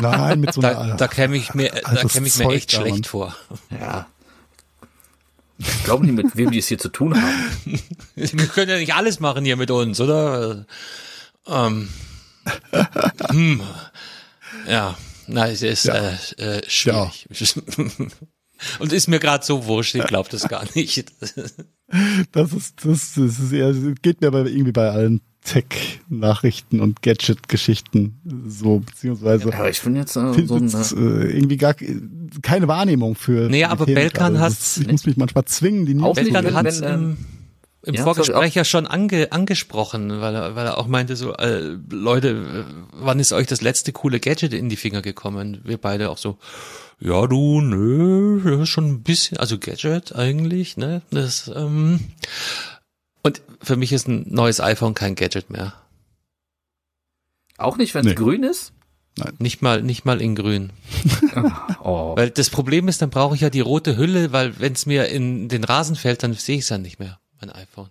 Nein, mit so [laughs] einer. da, da käme ich mir, da käme ich mir Zeug echt da, schlecht vor. ja. Ich glaube nicht, mit wem die es hier zu tun haben. [laughs] Wir können ja nicht alles machen hier mit uns, oder? Ähm, hm, ja, na, es ist Ja. äh, äh, schwierig. [laughs] Und ist mir gerade so wurscht, ich glaube das gar nicht. Das ist, das, das ist eher, geht mir aber irgendwie bei allen Tech-Nachrichten und Gadget-Geschichten so, beziehungsweise Aber ich bin jetzt äh, finde so ein, jetzt, äh, irgendwie gar keine Wahrnehmung für. Nee, aber Themen Belkan hat- Ich muss mich manchmal zwingen, die News Auch zu lesen. hat wenn, im, ja, Vorgespräch ja schon ange, angesprochen, weil er, weil er auch meinte so, äh, Leute, wann ist euch das letzte coole Gadget in die Finger gekommen? Wir beide auch so, ja du, nö, ja, schon ein bisschen, also Gadget eigentlich, ne? Das, ähm, und für mich ist ein neues iPhone kein Gadget mehr. auch nicht, wenn es Nee. grün ist. Nicht mal, nicht mal in grün. [laughs] Oh. Weil das Problem ist, dann brauche ich ja die rote Hülle, weil wenn es mir in den Rasen fällt, dann sehe ich es ja nicht mehr, mein iPhone.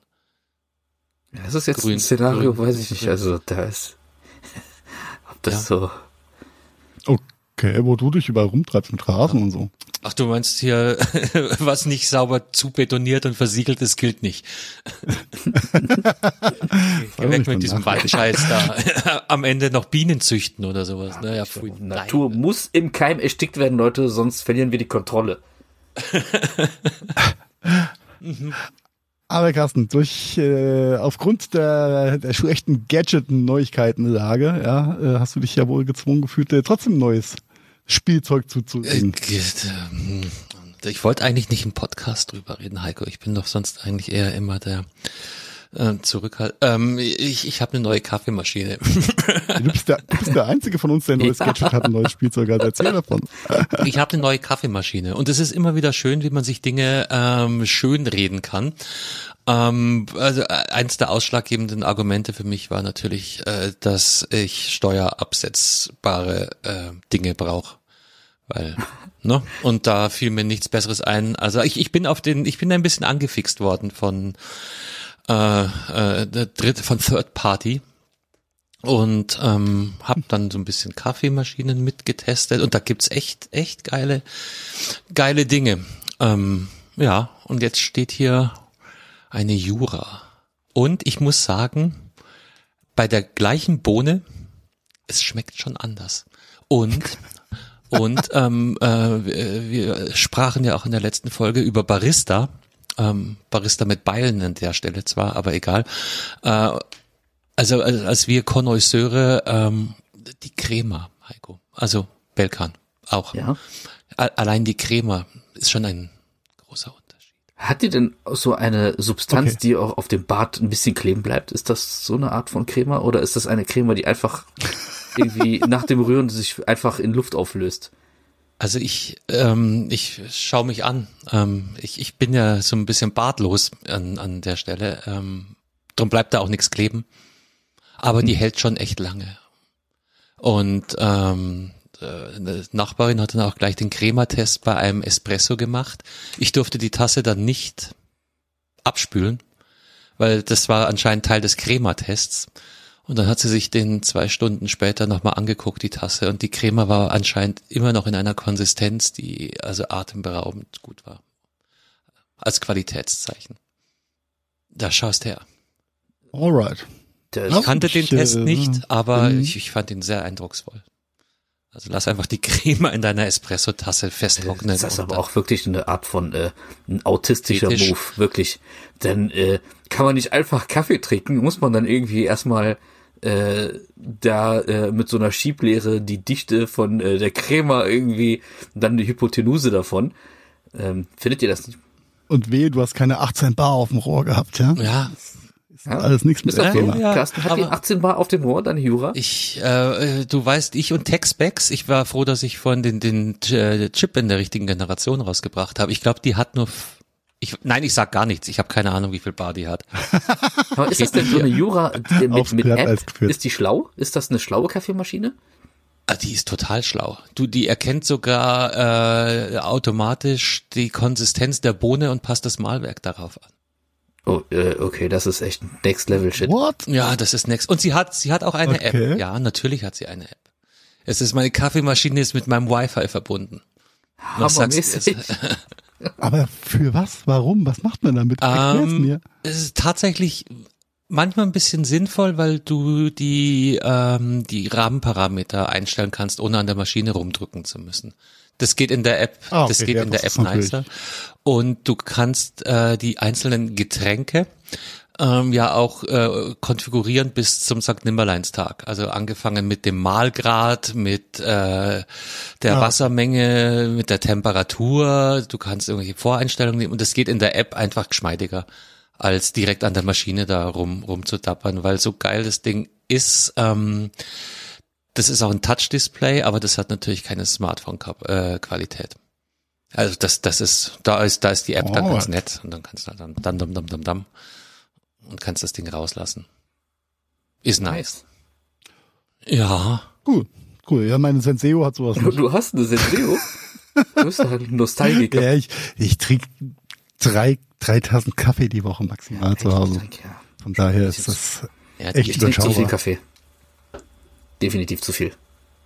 Das ist jetzt Grün, ein Szenario, grün, weiß ich nicht. grün. Also da ist, [laughs] ob das Ja. so. Okay, wo du dich überall rumtreibst mit Rasen und so. Ach, du meinst hier, [laughs] was nicht sauber zubetoniert und versiegelt ist, gilt nicht. [laughs] Geh weg mit diesem. Waldscheiß da. Am Ende noch Bienen züchten oder sowas. Naja, pfui. Natur muss im Keim erstickt werden, Leute, sonst verlieren wir die Kontrolle. Aber Carsten, durch äh, aufgrund der, der schlechten Gadget-Neuigkeitenlage, ja, äh, hast du dich ja wohl gezwungen gefühlt, äh, trotzdem neues Spielzeug Äh, zuzulegen. ähm, Ich wollte eigentlich nicht im Podcast drüber reden, Heiko. Ich bin doch sonst eigentlich eher immer der äh, Zurückhalt. Ähm, ich ich habe eine neue Kaffeemaschine. Du bist, der, du bist der Einzige von uns, der ein neues Ja. Gadget hat, ein neues Spielzeug hat. Erzähl davon. [laughs] Ich habe eine neue Kaffeemaschine und es ist immer wieder schön, wie man sich Dinge ähm, schön reden kann. Ähm, also äh, eins der ausschlaggebenden Argumente für mich war natürlich, äh, dass ich steuerabsetzbare äh, Dinge brauche, weil [laughs] ne und da fiel mir nichts Besseres ein. Also ich, ich bin auf den, ich bin ein bisschen angefixt worden von äh, äh, dritte von Third Party und ähm, habe dann so ein bisschen Kaffeemaschinen mitgetestet und da gibt's echt echt geile geile Dinge. Ähm, ja, und jetzt steht hier eine Jura. Und ich muss sagen, bei der gleichen Bohne, es schmeckt schon anders. Und und ähm, äh, wir sprachen ja auch in der letzten Folge über Barista. Ähm, Barista mit Beilen an der Stelle zwar, aber egal. Äh, also als, als wir Connoisseure, ähm, die Crema, Heiko, also Belkan auch. Ja. A- Allein die Crema ist schon ein großer Unterschied. Hat die denn so eine Substanz, Okay. die auch auf dem Bart ein bisschen kleben bleibt? Ist das so eine Art von Crema oder ist das eine Crema, die einfach [laughs] irgendwie nach dem Rühren sich einfach in Luft auflöst? Also ich, ähm, ich schaue mich an. Ähm, ich, ich bin ja so ein bisschen bartlos an, an der Stelle. Ähm, drum bleibt da auch nichts kleben. Aber die hält schon echt lange. Und ähm, äh, eine Nachbarin hat dann auch gleich den Crematest bei einem Espresso gemacht. Ich durfte die Tasse dann nicht abspülen, weil das war anscheinend Teil des Crematests. Und dann hat sie sich den zwei Stunden später nochmal angeguckt, die Tasse, und die Crema war anscheinend immer noch in einer Konsistenz, die also atemberaubend gut war. Als Qualitätszeichen. Da schaust her. Alright. Das. Ich kannte den Ich, Test äh, nicht, aber bin- ich, ich fand ihn sehr eindrucksvoll. Also lass einfach die Crema in deiner Espresso-Tasse festtrocknen. das ist aber auch wirklich eine Art von äh, ein autistischer Fetisch. Move, wirklich. Denn äh, kann man nicht einfach Kaffee trinken, muss man dann irgendwie erstmal äh, da äh, mit so einer Schieblehre die Dichte von äh, der Crema irgendwie, dann die Hypotenuse davon. Ähm, findet ihr das nicht? Und wehe, du hast keine 18 Bar auf dem Rohr gehabt, ja? Ja, Ja? Alles nichts mit Ist so? Crema. Ja, Carsten, hat die aber- 18 Bar auf dem Rohr, deine Jura? Ich, äh, du weißt, ich und Texpex, ich war froh, dass ich vorhin den, den äh, Chip in der richtigen Generation rausgebracht habe. Ich glaube, die hat nur, ich, nein, ich sag gar nichts. Ich habe keine Ahnung, wie viel Bar die hat. [laughs] Aber ist das denn so eine Jura äh, mit, mit App? Ist die schlau? Ist das eine schlaue Kaffeemaschine? Ah, die ist total schlau. Du, die erkennt sogar äh, automatisch die Konsistenz der Bohne und passt das Mahlwerk darauf an. Oh, äh, okay, das ist echt Next Level Shit. What? Ja, das ist next. Und sie hat, sie hat auch eine Okay. App. Ja, natürlich hat sie eine App. Es ist meine Kaffeemaschine ist mit meinem Wi-Fi verbunden. Was sagst du? [laughs] Aber für was? Warum? Was macht man damit? Erklär's Ähm, mir. Es ist tatsächlich manchmal ein bisschen sinnvoll, weil du die, ähm, die Rahmenparameter einstellen kannst, ohne an der Maschine rumdrücken zu müssen. Das geht in der App, Ah, das okay, geht ja, in der das App nicer. Und du kannst äh, die einzelnen Getränke ähm, ja auch äh, konfigurieren bis zum St. Nimmerleinstag. Also angefangen mit dem Mahlgrad, mit äh, der Ah. Wassermenge, mit der Temperatur. Du kannst irgendwelche Voreinstellungen nehmen und das geht in der App einfach geschmeidiger als direkt an der Maschine da rum rumzudappern, weil so geil das Ding ist. Ähm, das ist auch ein Touch-Display, aber das hat natürlich keine Smartphone-Qualität. Also das, das ist, da ist, da ist die App dann Oh. ganz nett und dann kannst du dann dann dam dam dam dam und kannst das Ding rauslassen. Ist nice. Ja, Cool. Cool. Ja, meine Senseo hat sowas Du, nicht. du hast eine Senseo? Du bist halt ein Nostalgiker. Ja, ich, ich trinke drei, drei Tassen Kaffee die Woche maximal zu Hause. Ich trinke, ja. Von daher ist das ja Echt Ich trinke zu viel überschaubar. Kaffee. Definitiv zu viel.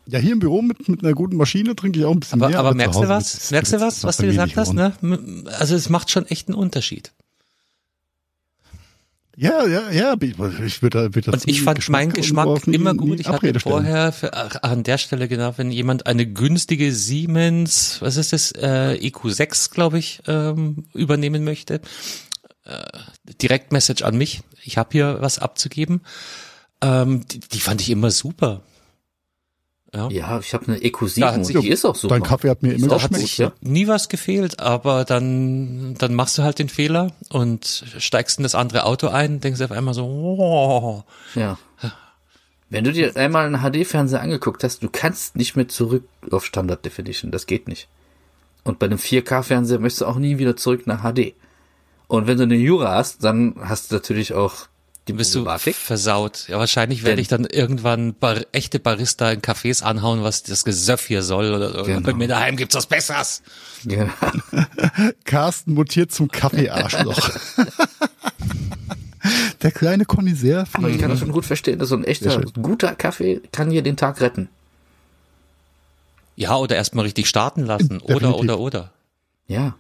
Ja, hier im Büro mit, mit einer guten Maschine trinke ich auch ein bisschen aber, mehr. aber merkst du was? Merkst du was, was du gesagt hast, ne? Also es macht schon echt einen Unterschied. Ja, ja, ja. Ich, würde, würde Und ich fand meinen Geschmack sowas nie- immer gut. Ich hatte Abrede stellen. vorher für, ach, an der Stelle genau, wenn jemand eine günstige Siemens, was ist das, äh, EQ6, glaube ich, ähm, übernehmen möchte, äh, Direktmessage an mich. Ich habe hier was abzugeben. Ähm, die, die fand ich immer super. Ja. Ja, ich habe eine EQ7 Da hat und sich- die ist auch super. Dein Kaffee hat mir immer geschmeckt. gut, ja. Nie was gefehlt, aber dann, dann machst du halt den Fehler und steigst in das andere Auto ein, denkst auf einmal so, oh, Ja. Wenn du dir einmal einen HD-Fernseher angeguckt hast, du kannst nicht mehr zurück auf Standard Definition. Das geht nicht. Und bei einem 4K-Fernseher möchtest du auch nie wieder zurück nach HD. Und wenn du eine Jura hast, dann hast du natürlich auch die bist du versaut. Ja, wahrscheinlich werde ich dann irgendwann bar echte Barista in Cafés anhauen, was das Gesöff hier soll. Oder so. Genau. Bei mir daheim gibt's was Besseres. Ja. [laughs] Carsten mutiert zum Kaffeearschloch. [laughs] Der kleine Connoisseur Aber ich kann das schon gut verstehen. dass So ein echter, guter Kaffee kann hier den Tag retten. Ja, oder erstmal richtig starten lassen. Oder, Definitiv. oder, oder. Ja.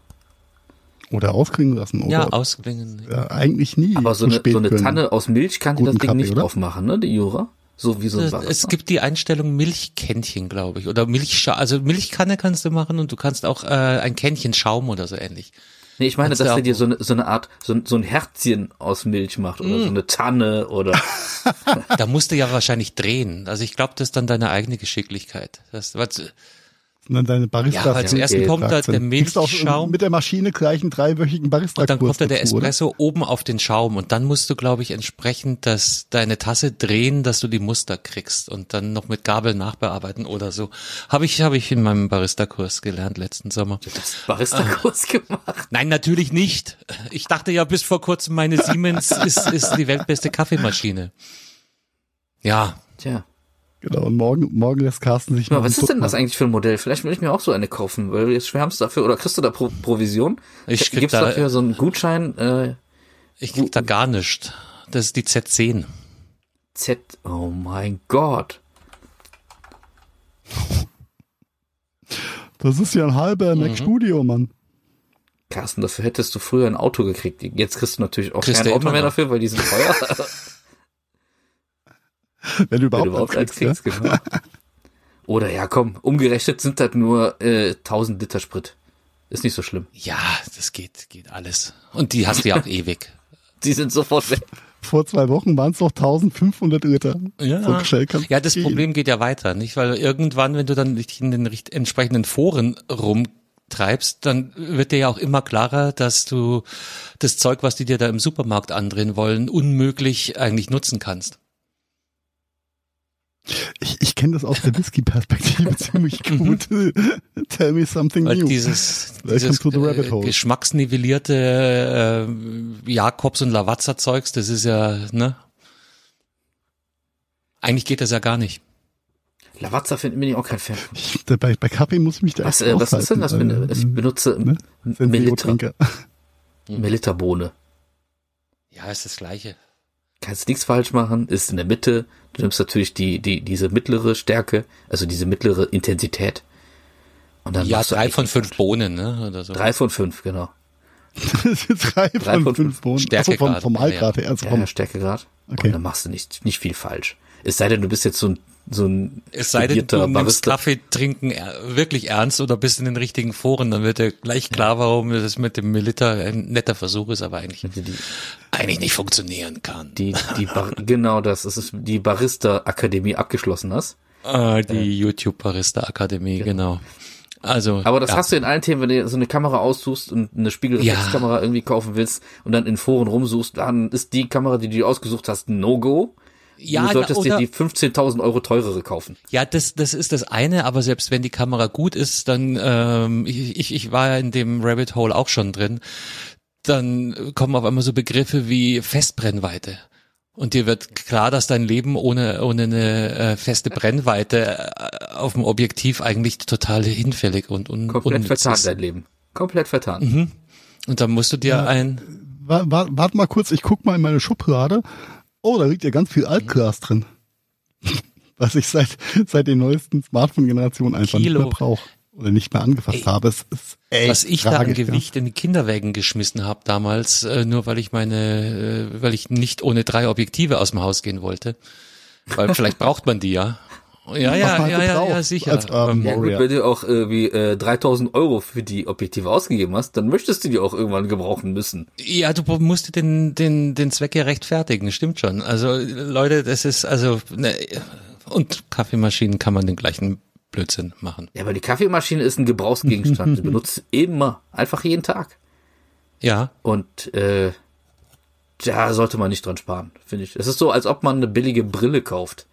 Oder ausklingen lassen. Oder, Ja, ausklingen. ja, eigentlich nie. Aber so eine, so eine. Tanne aus Milch kann die das Ding Kaffee, nicht oder? drauf machen, ne? Die Jura. So wie so ein Es, Barista. es gibt die Einstellung Milchkännchen, glaube ich. Oder Milchscha also Milchkanne kannst du machen und du kannst auch äh, ein Kännchen Schaum oder so ähnlich. Nee, ich meine, Kannst dass er dir so eine, so eine Art, so, ein- so ein Herzchen aus Milch macht oder Mm. so eine Tanne oder. [laughs] Da musst du ja wahrscheinlich drehen. Also ich glaube, das ist dann deine eigene Geschicklichkeit. Das, was, Und dann deine Barista. Ja, weil zuerst geht. kommt da der Milchschaum mit der Maschine gleich einen dreiwöchigen barista und dann kommt da der dazu, oder? Espresso oben auf den Schaum und dann musst du, glaube ich, entsprechend das, deine Tasse drehen, dass du die Muster kriegst und dann noch mit Gabel nachbearbeiten oder so. Habe ich, habe ich in meinem Barista-Kurs gelernt letzten Sommer. Das Barista-Kurs gemacht. Nein, natürlich nicht. Ich dachte ja bis vor kurzem, meine Siemens [laughs] ist, ist die weltbeste Kaffeemaschine. Ja, Tja. Genau, und morgen, morgen lässt Carsten sich Ja, was ist denn das machen. eigentlich für ein Modell? Vielleicht will ich mir auch so eine kaufen, weil jetzt schwärmst du dafür oder kriegst du da Pro Provision? Ich krieg Gibt's da- dafür so einen Gutschein? Äh, ich krieg da gar nichts. Das ist die Z10. Z. Oh mein Gott. Das ist ja ein halber Mhm. Mac Studio, Mann. Carsten, dafür hättest du früher ein Auto gekriegt. Jetzt kriegst du natürlich auch Kriegst kein Auto mehr dafür, weil die sind teuer. [laughs] [laughs] Wenn du wenn überhaupt, du überhaupt eins kriegst, kriegst, genau. [laughs] Oder ja, komm, umgerechnet sind das nur äh, 1000 Liter Sprit. Ist nicht so schlimm. Ja, das geht, geht alles. Und die hast du ja auch [laughs] ewig. Die sind sofort weg. ja. Vor zwei Wochen waren es noch 1500 Liter. So schnell kann's Ja, das gehen. Problem geht ja weiter, nicht? Weil irgendwann, wenn du dann dich in den entsprechenden Foren rumtreibst, dann wird dir ja auch immer klarer, dass du das Zeug, was die dir da im Supermarkt andrehen wollen, unmöglich eigentlich nutzen kannst. Ich, ich kenne das aus der Whisky-Perspektive [laughs] ziemlich gut. Tell me something Mhm. Weil new. dieses, dieses to the rabbit äh, hole. geschmacksnivellierte äh, Jakobs- und Lavazza-Zeugs, das ist ja, ne? Eigentlich geht das ja gar nicht. Lavazza find- bin ich auch kein Fan. Ich, da, bei, bei Kaffee muss ich mich da Was, äh, was ist denn das? eine, ich benutze ne? Melita. [laughs] Melita-Bohne. Ja, ist das Gleiche. Kannst nichts falsch machen, ist in der Mitte. Du nimmst natürlich die, die, diese mittlere Stärke, also diese mittlere Intensität. Und dann Ja, drei von fünf. Bohnen, ne? Oder so. Drei von fünf, genau. drei, Drei von von fünf Bohnen. Vom, Stärkegrad, vom ja, Malgrad her. Also Ja, vom, ja, Stärkegrad. Okay. Und dann machst du nicht, nicht viel falsch. Es sei denn, du bist jetzt so ein, so ein Es sei denn, du nimmst Kaffee trinken wirklich ernst oder bist in den richtigen Foren, dann wird dir gleich klar, warum das mit dem Milita ein netter Versuch ist, aber eigentlich, Die, eigentlich nicht funktionieren kann. die, die Bar [laughs] genau das. Es ist die Barista-Akademie abgeschlossen hast. Ah, die YouTube Barista Akademie, genau. Also, Aber das ja. hast du in allen Themen, wenn du so eine Kamera aussuchst und eine Spiegelreflexkamera irgendwie kaufen willst und dann in Foren rumsuchst, dann ist die Kamera, die du ausgesucht hast, No-Go. Ja, du solltest oder, dir die 15.000 Euro teurere kaufen. Ja, das, das ist das eine, aber selbst wenn die Kamera gut ist, dann, ähm, ich, ich, ich war ja in dem Rabbit Hole auch schon drin, dann kommen auf einmal so Begriffe wie Festbrennweite. Und dir wird klar, dass dein Leben ohne, ohne eine äh, feste Brennweite äh, auf dem Objektiv eigentlich total hinfällig und un, Komplett unnütz vertan ist. dein Leben. Komplett vertan. Mhm. Und dann musst du dir ein, Wa- wa- Warte mal kurz, ich guck mal in meine Schublade. Oh, da liegt ja ganz viel Altglas drin. [laughs] Was ich seit, seit den neuesten Smartphone-Generationen einfach Kilo. nicht mehr brauche. Oder nicht mehr angefasst Ey, habe. Es ist echt was ich da an tragisch, ja. Gewicht in die Kinderwägen geschmissen habe damals, äh, nur weil ich meine, äh, weil ich nicht ohne drei Objektive aus dem Haus gehen wollte. Weil vielleicht braucht man die ja. Ja, ja, ja, halt ja, braucht ja, sicher. als, ähm, Ähm, Ja gut, wenn du auch irgendwie äh, 3000 Euro für die Objektive ausgegeben hast, dann möchtest du die auch irgendwann gebrauchen müssen. ja, du musst dir den, den, den Zweck ja rechtfertigen, stimmt schon. Also Leute, das ist also ne, und Kaffeemaschinen kann man den gleichen Blödsinn machen. Ja, aber die Kaffeemaschine ist ein Gebrauchsgegenstand. Du [laughs] benutzt immer, einfach jeden Tag. Ja, Und äh, da sollte man nicht dran sparen, finde ich. Es ist so, als ob man eine billige Brille kauft.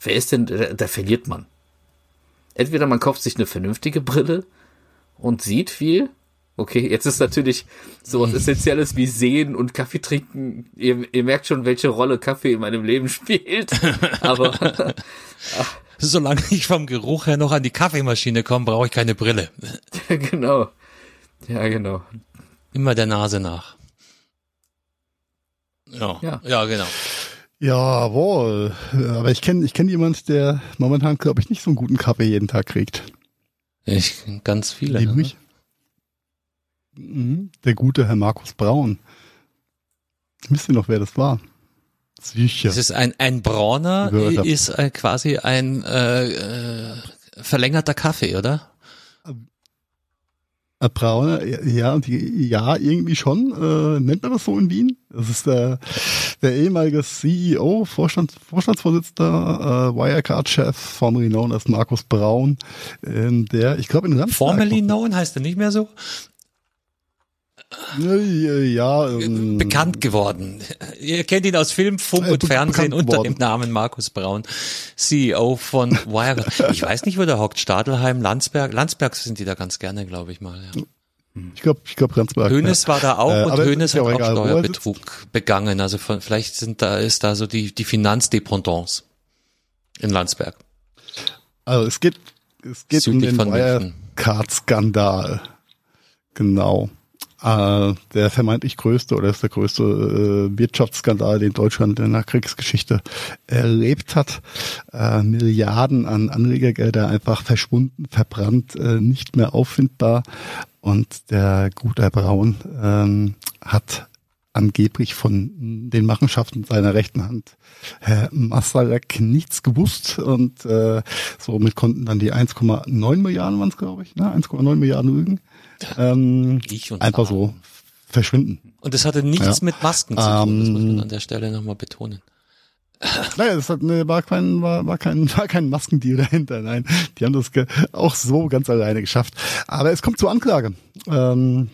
Wer ist denn, da, verliert man. Entweder man kauft sich eine vernünftige Brille und sieht viel. Okay, jetzt ist natürlich so was [laughs] Essentielles wie Sehen und Kaffee trinken. Ihr, ihr merkt schon, welche Rolle Kaffee in meinem Leben spielt. Aber [laughs] solange ich vom Geruch her noch an die Kaffeemaschine komme, brauche ich keine Brille. [laughs] genau. Ja, genau. Immer der Nase nach. Ja, Ja. ja, genau. Jawohl. Aber ich kenne ich kenn jemand, der momentan, glaube ich, nicht so einen guten Kaffee jeden Tag kriegt. Ich, ganz viele. Nämlich mhm, der gute Herr Markus Braun. Wisst ihr noch, wer das war? Sicher. Es ist ein, ein Brauner, hab. ist äh, quasi ein äh, äh, verlängerter Kaffee, oder? Äh, Brauner, ja, die, ja, irgendwie schon. Äh, nennt man das so in Wien? Das ist der, der ehemalige CEO, Vorstand, Vorstandsvorsitzender, äh, Wirecard-Chef, formerly known as Markus Braun, ähm, der, ich glaube, in Ramsberg. Formerly known heißt er nicht mehr so? Ja, ja ähm, Bekannt geworden. Ihr kennt ihn aus Film, Funk und Fernsehen unter geworden. dem Namen Markus Braun, CEO von Wirecard. Ich weiß nicht, wo der hockt. Stadelheim, Landsberg. Landsberg sind die da ganz gerne, glaube ich mal. Ja. Ich glaube, ich glaube Ramsberg. Hönes war da auch Äh, und Hönes ja hat auch egal, er Steuerbetrug begangen. Also von, vielleicht sind da, ist da so die, die Finanzdependance in Landsberg. Also es geht, es geht um den. Wirecard-Skandal. Genau. Äh, der vermeintlich größte oder ist der größte äh, Wirtschaftsskandal, den Deutschland in der Kriegsgeschichte erlebt hat. Äh, Milliarden an Anlegergelder einfach verschwunden, verbrannt, äh, nicht mehr auffindbar. Und der gute Herr Braun ähm, hat angeblich von den Machenschaften seiner rechten Hand Herr Masalek nichts gewusst und äh, somit konnten dann die 1,9 Milliarden waren es, glaube ich, ne? 1,9 Milliarden Rügen ähm, Ich und einfach Arm. so verschwinden. Und das hatte nichts Ja. mit Masken zu tun, das muss man Ähm, an der Stelle nochmal betonen. [laughs] Naja, das hat, ne, war kein, war, war kein, [laughs] war kein Maskendeal dahinter. Nein, die haben das auch so ganz alleine geschafft. Aber es kommt zur Anklage. Ähm,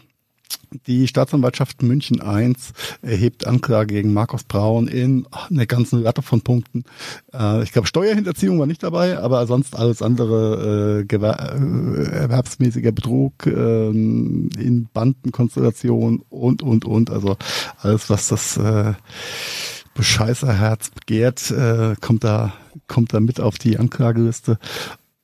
die Staatsanwaltschaft München I erhebt Anklage gegen Markus Braun in einer ganzen Latte von Punkten. Äh, ich glaube, Steuerhinterziehung war nicht dabei, aber sonst alles andere, äh, äh, erwerbsmäßiger Betrug, ähm, in Bandenkonstellation und, und, und. Also alles, was das äh, Bescheißerherz begehrt, äh, kommt da kommt da mit auf die Anklageliste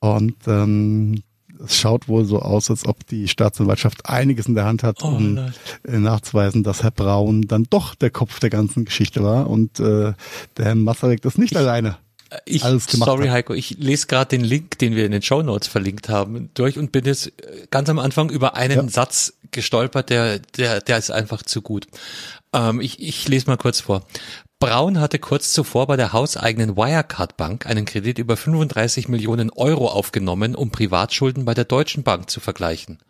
und ähm, es schaut wohl so aus, als ob die Staatsanwaltschaft einiges in der Hand hat, Oh um äh, nachzuweisen, dass Herr Braun dann doch der Kopf der ganzen Geschichte war und äh, der Herr Masalek das nicht alleine ich, alles gemacht sorry hat. Heiko, ich lese gerade den Link, den wir in den Show Notes verlinkt haben, durch und bin jetzt ganz am Anfang über einen Ja. Satz gestolpert, der, der, der ist einfach zu gut. Ähm, ich, ich lese mal kurz vor. Braun hatte kurz zuvor bei der hauseigenen Wirecard Bank einen Kredit über 35 Millionen Euro aufgenommen, um Privatschulden bei der Deutschen Bank zu vergleichen.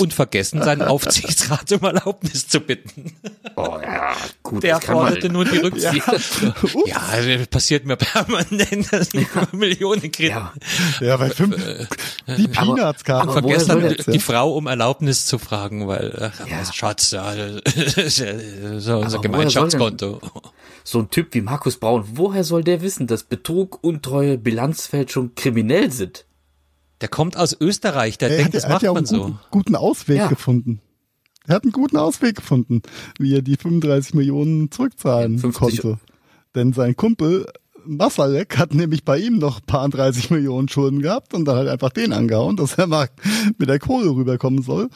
Und vergessen, seinen [laughs] Aufsichtsrat um Erlaubnis zu bitten. Oh ja, gut. Der forderte nur die Rücksicht. Ja, das passiert mir permanent, dass ich über Millionen Kredit Ja, Ja, bei fünf, die Peanuts kamen. woher vergessen, soll die, Frau um Erlaubnis zu fragen, weil ach, Ja. Schatz, ja, [laughs] das ist ja so unser Gemeinschaftskonto. So ein Typ wie Markus Braun, woher soll der wissen, dass Betrug, Untreue, Bilanzfälschung kriminell sind? Der kommt aus Österreich, der Er denkt, hat, das hat macht ja auch man einen so. guten, guten Ausweg Ja. gefunden. Er hat einen guten Ausweg gefunden, wie er die 35 Millionen zurückzahlen 50 konnte. Denn sein Kumpel Masalek hat nämlich bei ihm noch paar 30 Millionen Schulden gehabt und dann hat er einfach den angehauen, dass er mal mit der Kohle rüberkommen soll.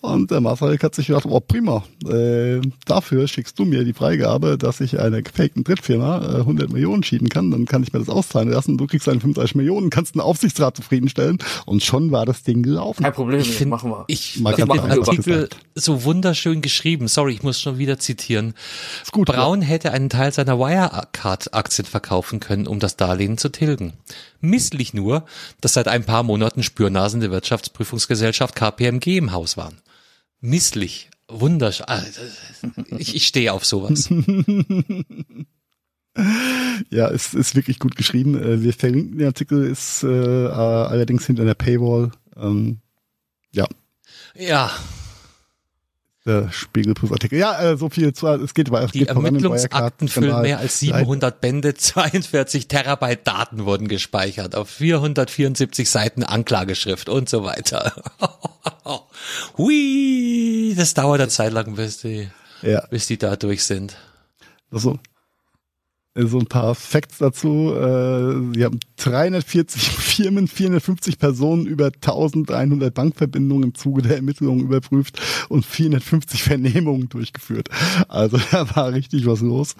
Und der Masalek hat sich gedacht, oh prima, äh, dafür schickst du mir die Freigabe, dass ich einer gefakten Drittfirma äh, 100 Millionen schieben kann, dann kann ich mir das auszahlen lassen, du kriegst deine 35 Millionen, kannst einen Aufsichtsrat zufriedenstellen und schon war das Ding gelaufen. Kein Problem, Ich das finde machen wir. ich Mal find ganz den Artikel so wunderschön geschrieben. Sorry, ich muss schon wieder zitieren. Ist gut, Braun hätte einen Teil seiner Wirecard-Aktien verkaufen können, um das Darlehen zu tilgen. Misslich nur, dass seit ein paar Monaten Spürnasen der Wirtschaftsprüfungsgesellschaft KPMG im Haus waren. Misslich. Wunderschön. Ah, Ich, ich stehe auf sowas. [laughs] Ja, es ist wirklich gut geschrieben. Äh, Wir verlinken den Artikel, ist äh, allerdings hinter einer Paywall. Ähm, ja, Ja, der Spiegelprüfartikel. Ja, äh, so viel zu, es geht weiter. die geht Ermittlungsakten füllen mehr als 700 Bände, [laughs] 42 Terabyte Daten wurden gespeichert auf 474 Seiten Anklageschrift und so weiter. [laughs] Hui, das dauert eine Zeit lang, bis die, Ja, bis die da durch sind. also so ein paar Facts dazu. Äh, Sie haben 340 [laughs] Firmen, 450 Personen, über 1100 Bankverbindungen im Zuge der Ermittlungen überprüft und 450 Vernehmungen durchgeführt. Also [laughs] da war richtig was los.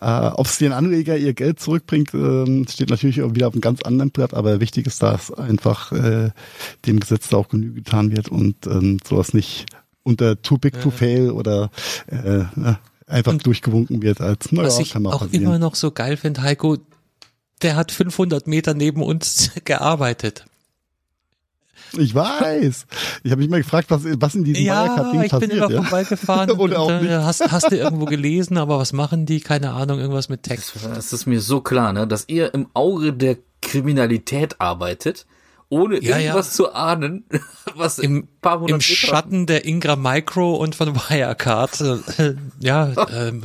Äh, Ob es den Anleger ihr Geld zurückbringt, ähm, steht natürlich auch wieder auf einem ganz anderen Blatt, aber wichtig ist, dass einfach äh, dem Gesetz da auch Genüge getan wird und ähm, sowas nicht unter too big to fail oder äh, einfach durchgewunken wird als, naja, Was ich auch passieren. immer noch so geil finde, Heiko, der hat 500 Meter neben uns [laughs] gearbeitet. Ich weiß. Ich habe mich mal gefragt, was, was in diesem Ja, Wirecard-Ding ich bin passiert. immer ja. vorbeigefahren. [laughs] Oder auch und, nicht. äh, hast, hast du irgendwo gelesen, aber was machen die? Keine Ahnung, irgendwas mit Text. Es ist mir so klar, ne, dass ihr im Auge der Kriminalität arbeitet, ohne Ja, ja. irgendwas zu ahnen, [laughs] was Im, ein paar hundert im Schatten der Ingram Micro und von Wirecard. Äh, ja, [laughs] ähm,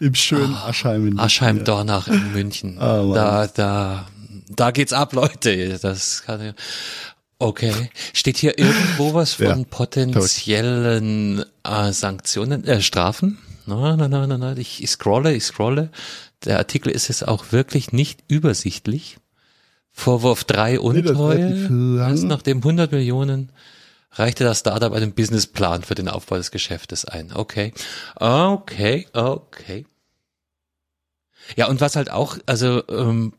Im schönen Aschheim. in Aschheim München, Dornach in München. [laughs] Ah, Mann. da, da, da geht's ab, Leute. Das kann ja. Okay. Steht hier irgendwo was von Ja, potenziellen äh, Sanktionen, äh, Strafen? Nein, nein, nein, nein, nein. Ich, ich scrolle, ich scrolle. Der Artikel ist jetzt auch wirklich nicht übersichtlich. Vorwurf 3 Nee, das ist Untreue. lang. Erst nachdem 100 Millionen reichte das Startup einen Businessplan für den Aufbau des Geschäftes ein. Okay. Okay, okay. Ja, und was halt auch, also ähm,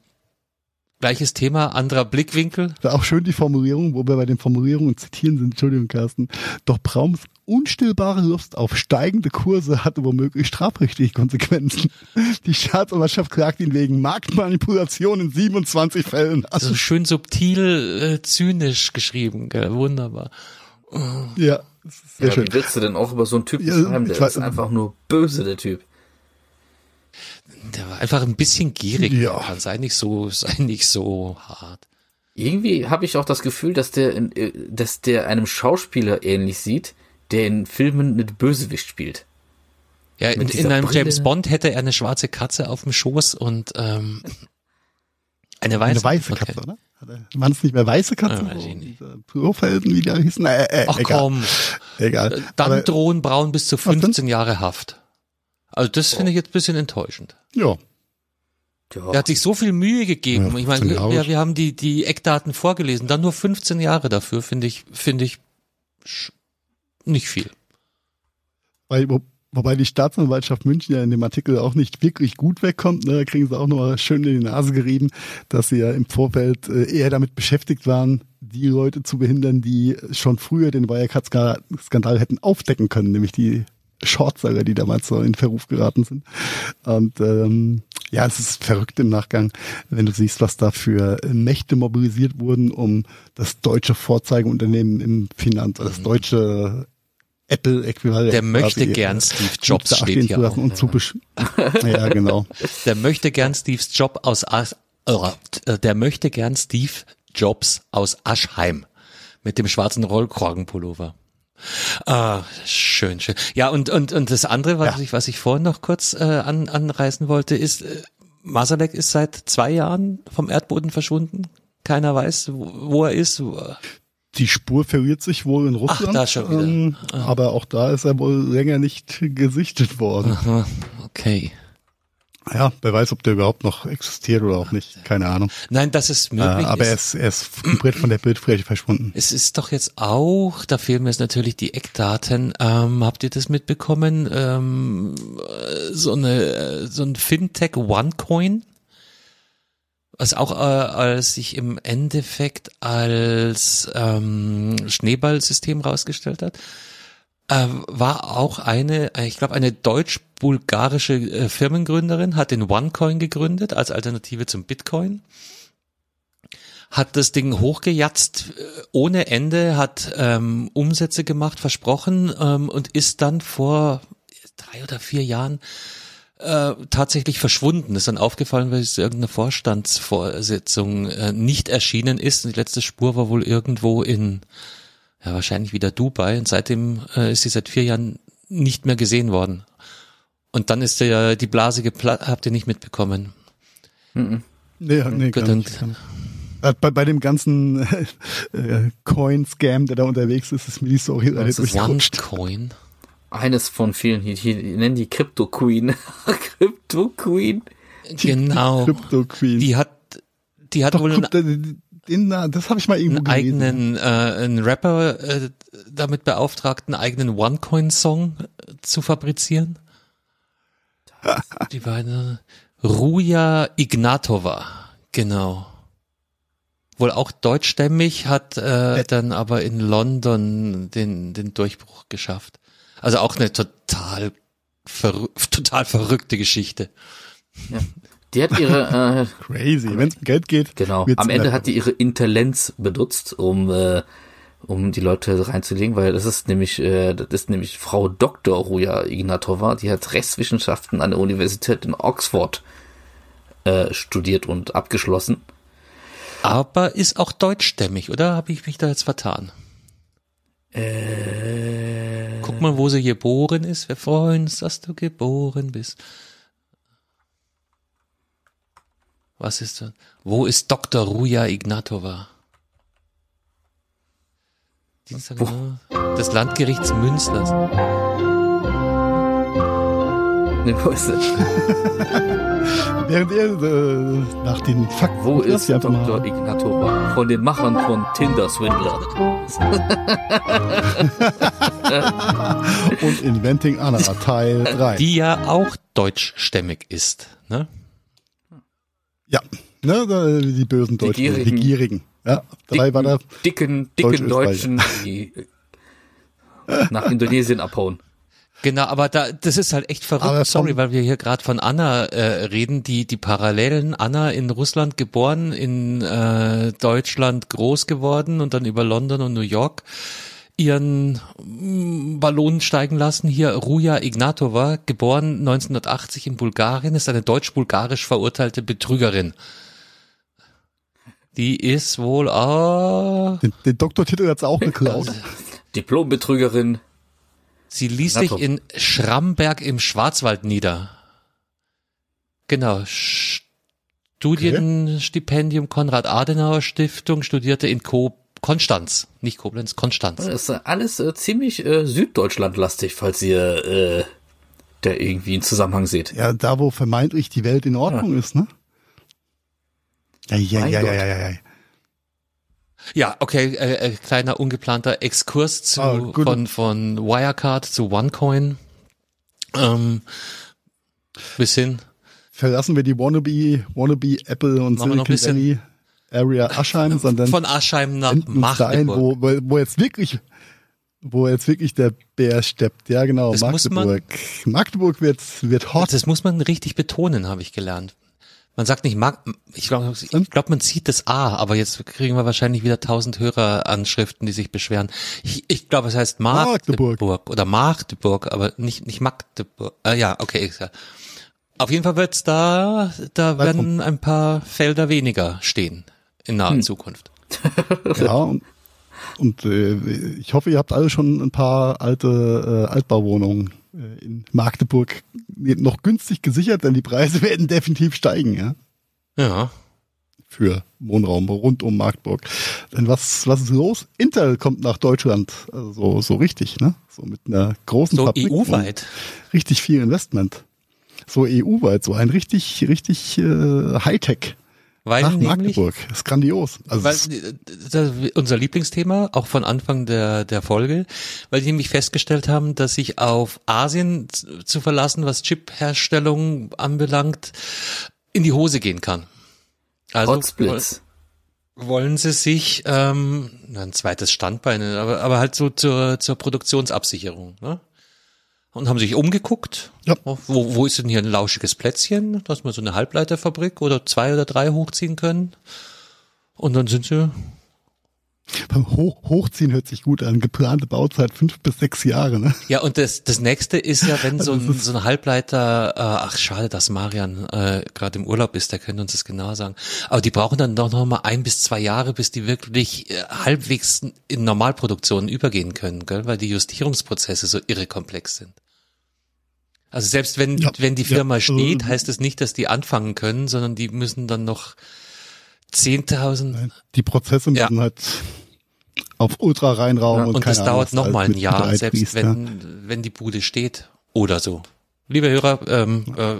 gleiches Thema, anderer Blickwinkel. Ja. Auch schön die Formulierung, wo wir bei den Formulierungen zitieren sind. Entschuldigung, Carsten. Doch Braums unstillbare Lust auf steigende Kurse hatte womöglich strafrechtliche Konsequenzen. Die Staatsanwaltschaft klagt ihn wegen Marktmanipulation in 27 Fällen an. Also schön subtil, äh, zynisch geschrieben, gell? wunderbar. Ja, sehr Ja, schön. wie willst du denn auch über so einen Typen Ja, schreiben? Der ich weiß- ist einfach nur böse, der Typ. Der war einfach ein bisschen gierig. Ja. Sei nicht so, sei nicht so hart. Irgendwie habe ich auch das Gefühl, dass der, in, äh, dass der einem Schauspieler ähnlich sieht, der in Filmen mit Bösewicht spielt. Ja, in, in einem Brille. James Bond hätte er eine schwarze Katze auf dem Schoß und ähm, eine weiße, Eine weiße Okay. Katze, oder? Waren es nicht mehr weiße Katzen? Ja, weiß so, ich nicht. diese Purfelden, wie die hießen? Äh, äh, Ach egal. komm, Egal. dann Aber, drohen Braun bis zu dann? 15 Jahre Haft. Also das finde ich jetzt ein bisschen enttäuschend. ja. Ja, Er hat sich so viel Mühe gegeben. Ja, ich meine, 15 wir, wir, haben die, die Eckdaten vorgelesen. Dann nur 15 Jahre dafür, finde ich, finde ich nicht viel. Weil, wo, Wobei die Staatsanwaltschaft München ja in dem Artikel auch nicht wirklich gut wegkommt. Ne? Da kriegen sie auch nochmal schön in die Nase gerieben, dass sie ja im Vorfeld äh, eher damit beschäftigt waren, die Leute zu behindern, die schon früher den Wirecard-Skandal hätten aufdecken können, nämlich die Shortseller, die damals so in Verruf geraten sind. Und ähm, ja, es ist verrückt im Nachgang, wenn du siehst, was da für Mächte mobilisiert wurden, um das deutsche Vorzeigeunternehmen im Finanz, das mhm. deutsche Apple-Äquivalent. Der möchte gern Steve Jobs steht hier auch. Und zu ja, genau. [laughs] Der möchte gern Steve's Job aus As äh, der möchte gern Steve Jobs aus Aschheim mit dem schwarzen Rollkragenpullover. Ah, schön, schön. Ja, und, und, und das andere, was ja. ich, was ich vorhin noch kurz äh, an, anreißen wollte, ist, äh, Masalek ist seit zwei Jahren vom Erdboden verschwunden. Keiner weiß, wo, wo er ist. Die Spur verliert sich wohl in Russland. Ach, da schon wieder. Ähm, ah. Aber auch da ist er wohl länger nicht gesichtet worden. Aha, okay. Ja, wer weiß, ob der überhaupt noch existiert oder auch nicht. Keine Ahnung. Nein, das ist möglich. Äh, aber er ist, er ist komplett von der Bildfläche verschwunden. Es ist doch jetzt auch, da fehlen mir jetzt natürlich die Eckdaten. Ähm, habt ihr das mitbekommen? Ähm, so eine, so ein Fintech OneCoin, was auch äh, als sich im Endeffekt als ähm, Schneeballsystem rausgestellt hat äh, war auch eine, äh, ich glaube, eine deutsch-bulgarische äh, Firmengründerin, hat den OneCoin gegründet als Alternative zum Bitcoin hat das Ding hochgejatzt äh, ohne Ende, hat ähm, Umsätze gemacht, versprochen ähm, und ist dann vor drei oder vier Jahren äh, tatsächlich verschwunden. Ist dann aufgefallen, weil es irgendeine Vorstandsvorsitzung äh, nicht erschienen ist. Und die letzte Spur war wohl irgendwo in ja, wahrscheinlich wieder Dubai und seitdem äh, ist sie seit vier Jahren nicht mehr gesehen worden. Und dann ist ja die Blase geplatzt, habt ihr nicht mitbekommen? Mhm. Nee, nee, gar nicht. Äh, bei, bei dem ganzen [laughs] äh, Coin-Scam, der da unterwegs ist, ist mir die Story leider durchgerutscht. Coin? Eines von vielen, die, die nennen die Crypto Queen. [laughs] Crypto Queen. Genau. Crypto Queen. Die hat, die hat Doch, wohl ein, den, das habe ich mal irgendwo einen eigenen, äh, einen Rapper äh, damit beauftragt, einen eigenen One-Coin-Song äh, zu fabrizieren. [laughs] Die beiden Ruja Ignatova, genau. Wohl auch deutschstämmig, hat äh, dann aber in London den, den Durchbruch geschafft. Also auch eine total, verrü [laughs] total verrückte Geschichte. Ja. Die hat ihre [laughs] äh, crazy, wenn es um Geld geht. Genau. Am Ende hat die ihre Intellenz benutzt, um äh, um die Leute reinzulegen, weil das ist nämlich äh, das ist nämlich Frau Dr. Ruja Ignatova, die hat Rechtswissenschaften an der Universität in Oxford äh, studiert und abgeschlossen. Aber ist auch deutschstämmig, oder habe ich mich da jetzt vertan? Äh, Guck mal, wo sie geboren ist. Wir freuen uns, dass du geboren bist. Was ist das? Wo ist Dr. Ruja Ignatova? Dienstag, des Landgerichts Münsters. Ne, wo ist das? [laughs] Während er äh, nach den Fakten. Wo ist Dr. Mal. Ignatova? Von den Machern von Tinder Swindler. [laughs] Und Inventing Anna, Teil 3. Die ja auch deutschstämmig ist, ne? Ja, ne, die bösen Deutschen, die Gierigen. Die Gierigen. Ja, dabei dicken, war der dicken, dicken Deutschen, die nach Indonesien abhauen. Genau, aber da, das ist halt echt verrückt. Sorry, weil wir hier gerade von Anna äh, reden, die die Parallelen. Anna in Russland geboren, in äh, Deutschland groß geworden und dann über London und New York ihren mm, Ballon steigen lassen. Hier Ruja Ignatova, geboren 1980 in Bulgarien, ist eine deutsch-bulgarisch verurteilte Betrügerin. Die ist wohl ah, den, den Doktortitel hat's auch geklaut. Diplombetrügerin. Sie ließ sich in Schramberg im Schwarzwald nieder. Genau. Studienstipendium Konrad Adenauer Stiftung, studierte in Co Konstanz, nicht Koblenz, Konstanz. Das ist alles äh, ziemlich äh, Süddeutschlandlastig, falls ihr äh, da irgendwie einen Zusammenhang seht. Ja, da wo vermeintlich die Welt in Ordnung ja. ist, ne? Ja, ja, ja, ja, ja, ja, ja. Ja, okay, äh, äh, kleiner ungeplanter Exkurs zu, oh, von, von Wirecard zu OneCoin. Ähm, bis hin. Verlassen wir die Wannabe, Wannabe Apple und Machen wir noch ein Silicon bisschen- Valley Area Aschheim, sondern Von Aschheim nach Magdeburg. wo, wo, wo jetzt wirklich, wo jetzt wirklich der Bär steppt. Ja, genau, Das muss man- Magdeburg. Magdeburg wird, wird hot. Das muss man richtig betonen, habe ich gelernt. Man sagt nicht Mag, ich glaube, ich glaub, man sieht das A, aber jetzt kriegen wir wahrscheinlich wieder tausend Höreranschriften, die sich beschweren. Ich, ich glaube, es heißt Magdeburg, Magdeburg. oder Magdeburg, aber nicht nicht Magdeburg. Äh, ja, okay. Auf jeden Fall wird's da, da werden ein paar Felder weniger stehen in naher Zukunft. [laughs] Ja, und, und äh, ich hoffe, ihr habt alle schon ein paar alte äh, Altbauwohnungen äh, in Magdeburg noch günstig gesichert, denn die Preise [laughs] werden definitiv steigen, ja, Ja. für Wohnraum rund um Magdeburg. Denn was, was ist los? Intel kommt nach Deutschland, also so, so richtig, ne? So mit einer großen So Fabrik EU-weit. Richtig viel Investment. So EU-weit, so ein richtig, richtig äh, Hightech. Weil Nach nämlich, Magdeburg. Das ist grandios. Also Weil das, unser Lieblingsthema, auch von Anfang der, der Folge, weil die nämlich festgestellt haben, dass sich auf Asien zu verlassen, was Chip-Herstellung anbelangt, in die Hose gehen kann. Also Hotsplits. woll- wollen sie sich ähm, ein zweites Standbein, aber, aber halt so zur, zur Produktionsabsicherung. Ne? Und haben sich umgeguckt, Ja. wo, wo ist denn hier ein lauschiges Plätzchen, dass wir so eine Halbleiterfabrik oder zwei oder drei hochziehen können. Und dann sind sie beim Hoch, Hochziehen hört sich gut an. Geplante Bauzeit fünf bis sechs Jahre, ne? Ja, und das, das nächste ist ja, wenn so [laughs] Also ein, so ein Halbleiter, äh, ach schade, dass Marian äh, gerade im Urlaub ist, der könnte uns das genau sagen. Aber die brauchen dann doch noch mal ein bis zwei Jahre, bis die wirklich äh, halbwegs in Normalproduktion übergehen können, gell? weil die Justierungsprozesse so irre komplex sind. Also selbst wenn, Ja, wenn die ja, Firma also- steht, heißt es nicht, dass die anfangen können, sondern die müssen dann noch 10.000 Die Prozesse Ja. müssen halt auf Ultra-Reinraum Ja, und, und keine das Ahnung, dauert was noch alles mal ein Jahr, selbst ja. wenn, wenn die Bude steht oder so. Liebe Hörer, ähm, äh,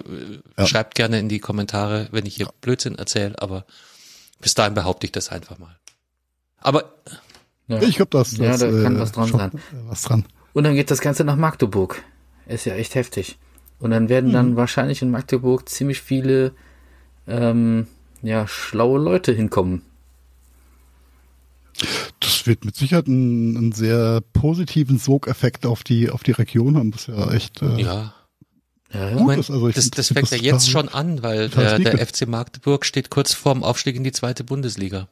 Ja. schreibt gerne in die Kommentare, wenn ich hier Blödsinn erzähle, aber bis dahin behaupte ich das einfach mal. Aber Ja. Ich glaube, das, Ja, das da kann äh, was dran schon, sein. Was dran. Und dann geht das Ganze nach Magdeburg. Ist ja echt heftig. Und dann werden dann wahrscheinlich in Magdeburg ziemlich viele ähm, ja, schlaue Leute hinkommen. Das wird mit Sicherheit einen, einen sehr positiven Sogeffekt auf die auf die Region haben. Das ist ja echt äh, ja, Ja, gut mein, ist. Also ich das, find- das fängt ja jetzt schon an, weil total der, der. FC Magdeburg steht kurz vorm Aufstieg in die zweite Bundesliga.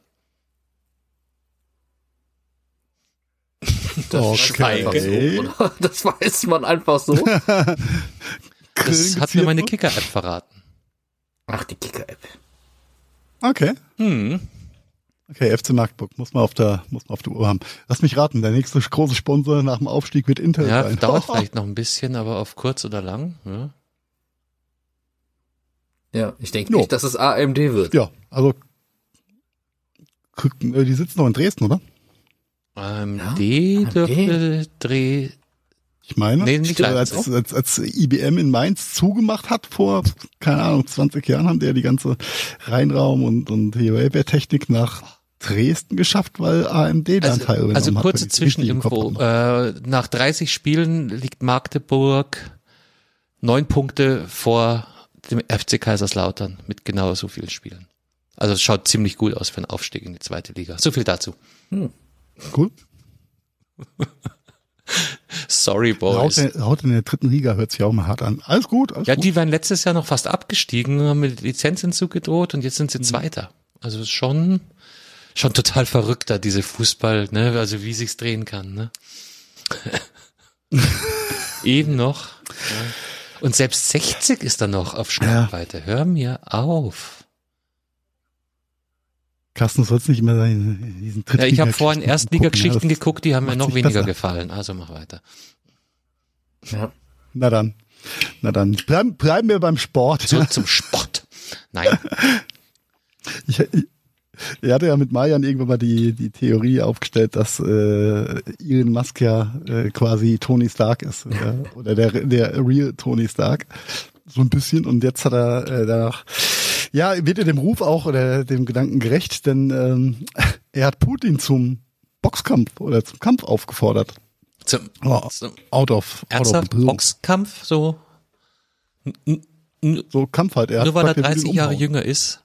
[laughs] Das Okay. ist einfach so, oder? [laughs] Das weiß man einfach so. [laughs] Das hat mir meine Kicker-App verraten. Ach, die Kicker-App. Okay. Hm. Okay, FC Magdeburg muss man auf der muss man auf der Uhr haben. Lass mich raten, der nächste große Sponsor nach dem Aufstieg wird Intel Ja, sein. dauert vielleicht noch ein bisschen, aber auf kurz oder lang. Ja. Ja, ich denke nicht, dass es AMD wird. Ja, also äh, die sitzen noch in Dresden, oder? AMD AMD? dürfte Dreh. Ich meine, Nee, nicht Stimmt, als, als, als IBM in Mainz zugemacht hat vor, keine Ahnung, 20 Jahren haben die ja die ganze Reinraum und, und Hardware-Technik nach Dresden geschafft, weil AMD da einen Also, Teil also kurze Zwischeninfo. Äh, nach 30 Spielen liegt Magdeburg neun Punkte vor dem FC Kaiserslautern mit genau so vielen Spielen. Also es schaut ziemlich gut aus für einen Aufstieg in die zweite Liga. So viel dazu. Cool. [laughs] Sorry, Laut, Boys. der, laut in der dritten Liga hört sich auch mal hart an. Alles gut, alles Ja, gut. die waren letztes Jahr noch fast abgestiegen, haben mit Lizenzentzug gedroht und jetzt sind Mhm. sie Zweiter. Also schon, schon total verrückter, diese Fußball, ne, also wie sich's drehen kann, ne. [laughs] Eben noch. Ja. Und selbst 60 ist dann noch auf Schlagweite. Hör mir auf. Carsten, du sollst nicht immer in diesen Ja, ich habe vorhin Erstliga-Geschichten ja, geguckt, die haben mir noch weniger besser. gefallen. Also mach weiter. Ja. Na dann. Na dann. Bleiben, bleiben wir beim Sport. Zurück zum [laughs] Sport. Nein. Ich, ich, er hatte ja mit Marian irgendwann mal die, die Theorie aufgestellt, dass äh, Elon Musk ja äh, quasi Tony Stark ist. Oder, oder der, der real Tony Stark. So ein bisschen. Und jetzt hat er äh, danach, ja, wird er dem Ruf auch oder dem Gedanken gerecht, denn ähm, er hat Putin zum Boxkampf oder zum Kampf aufgefordert. Zum, Oh, zum out of, out of ernsthaft the blue. Boxkampf, so So Kampf halt. Er Nur weil er 30 Jahre jünger ist.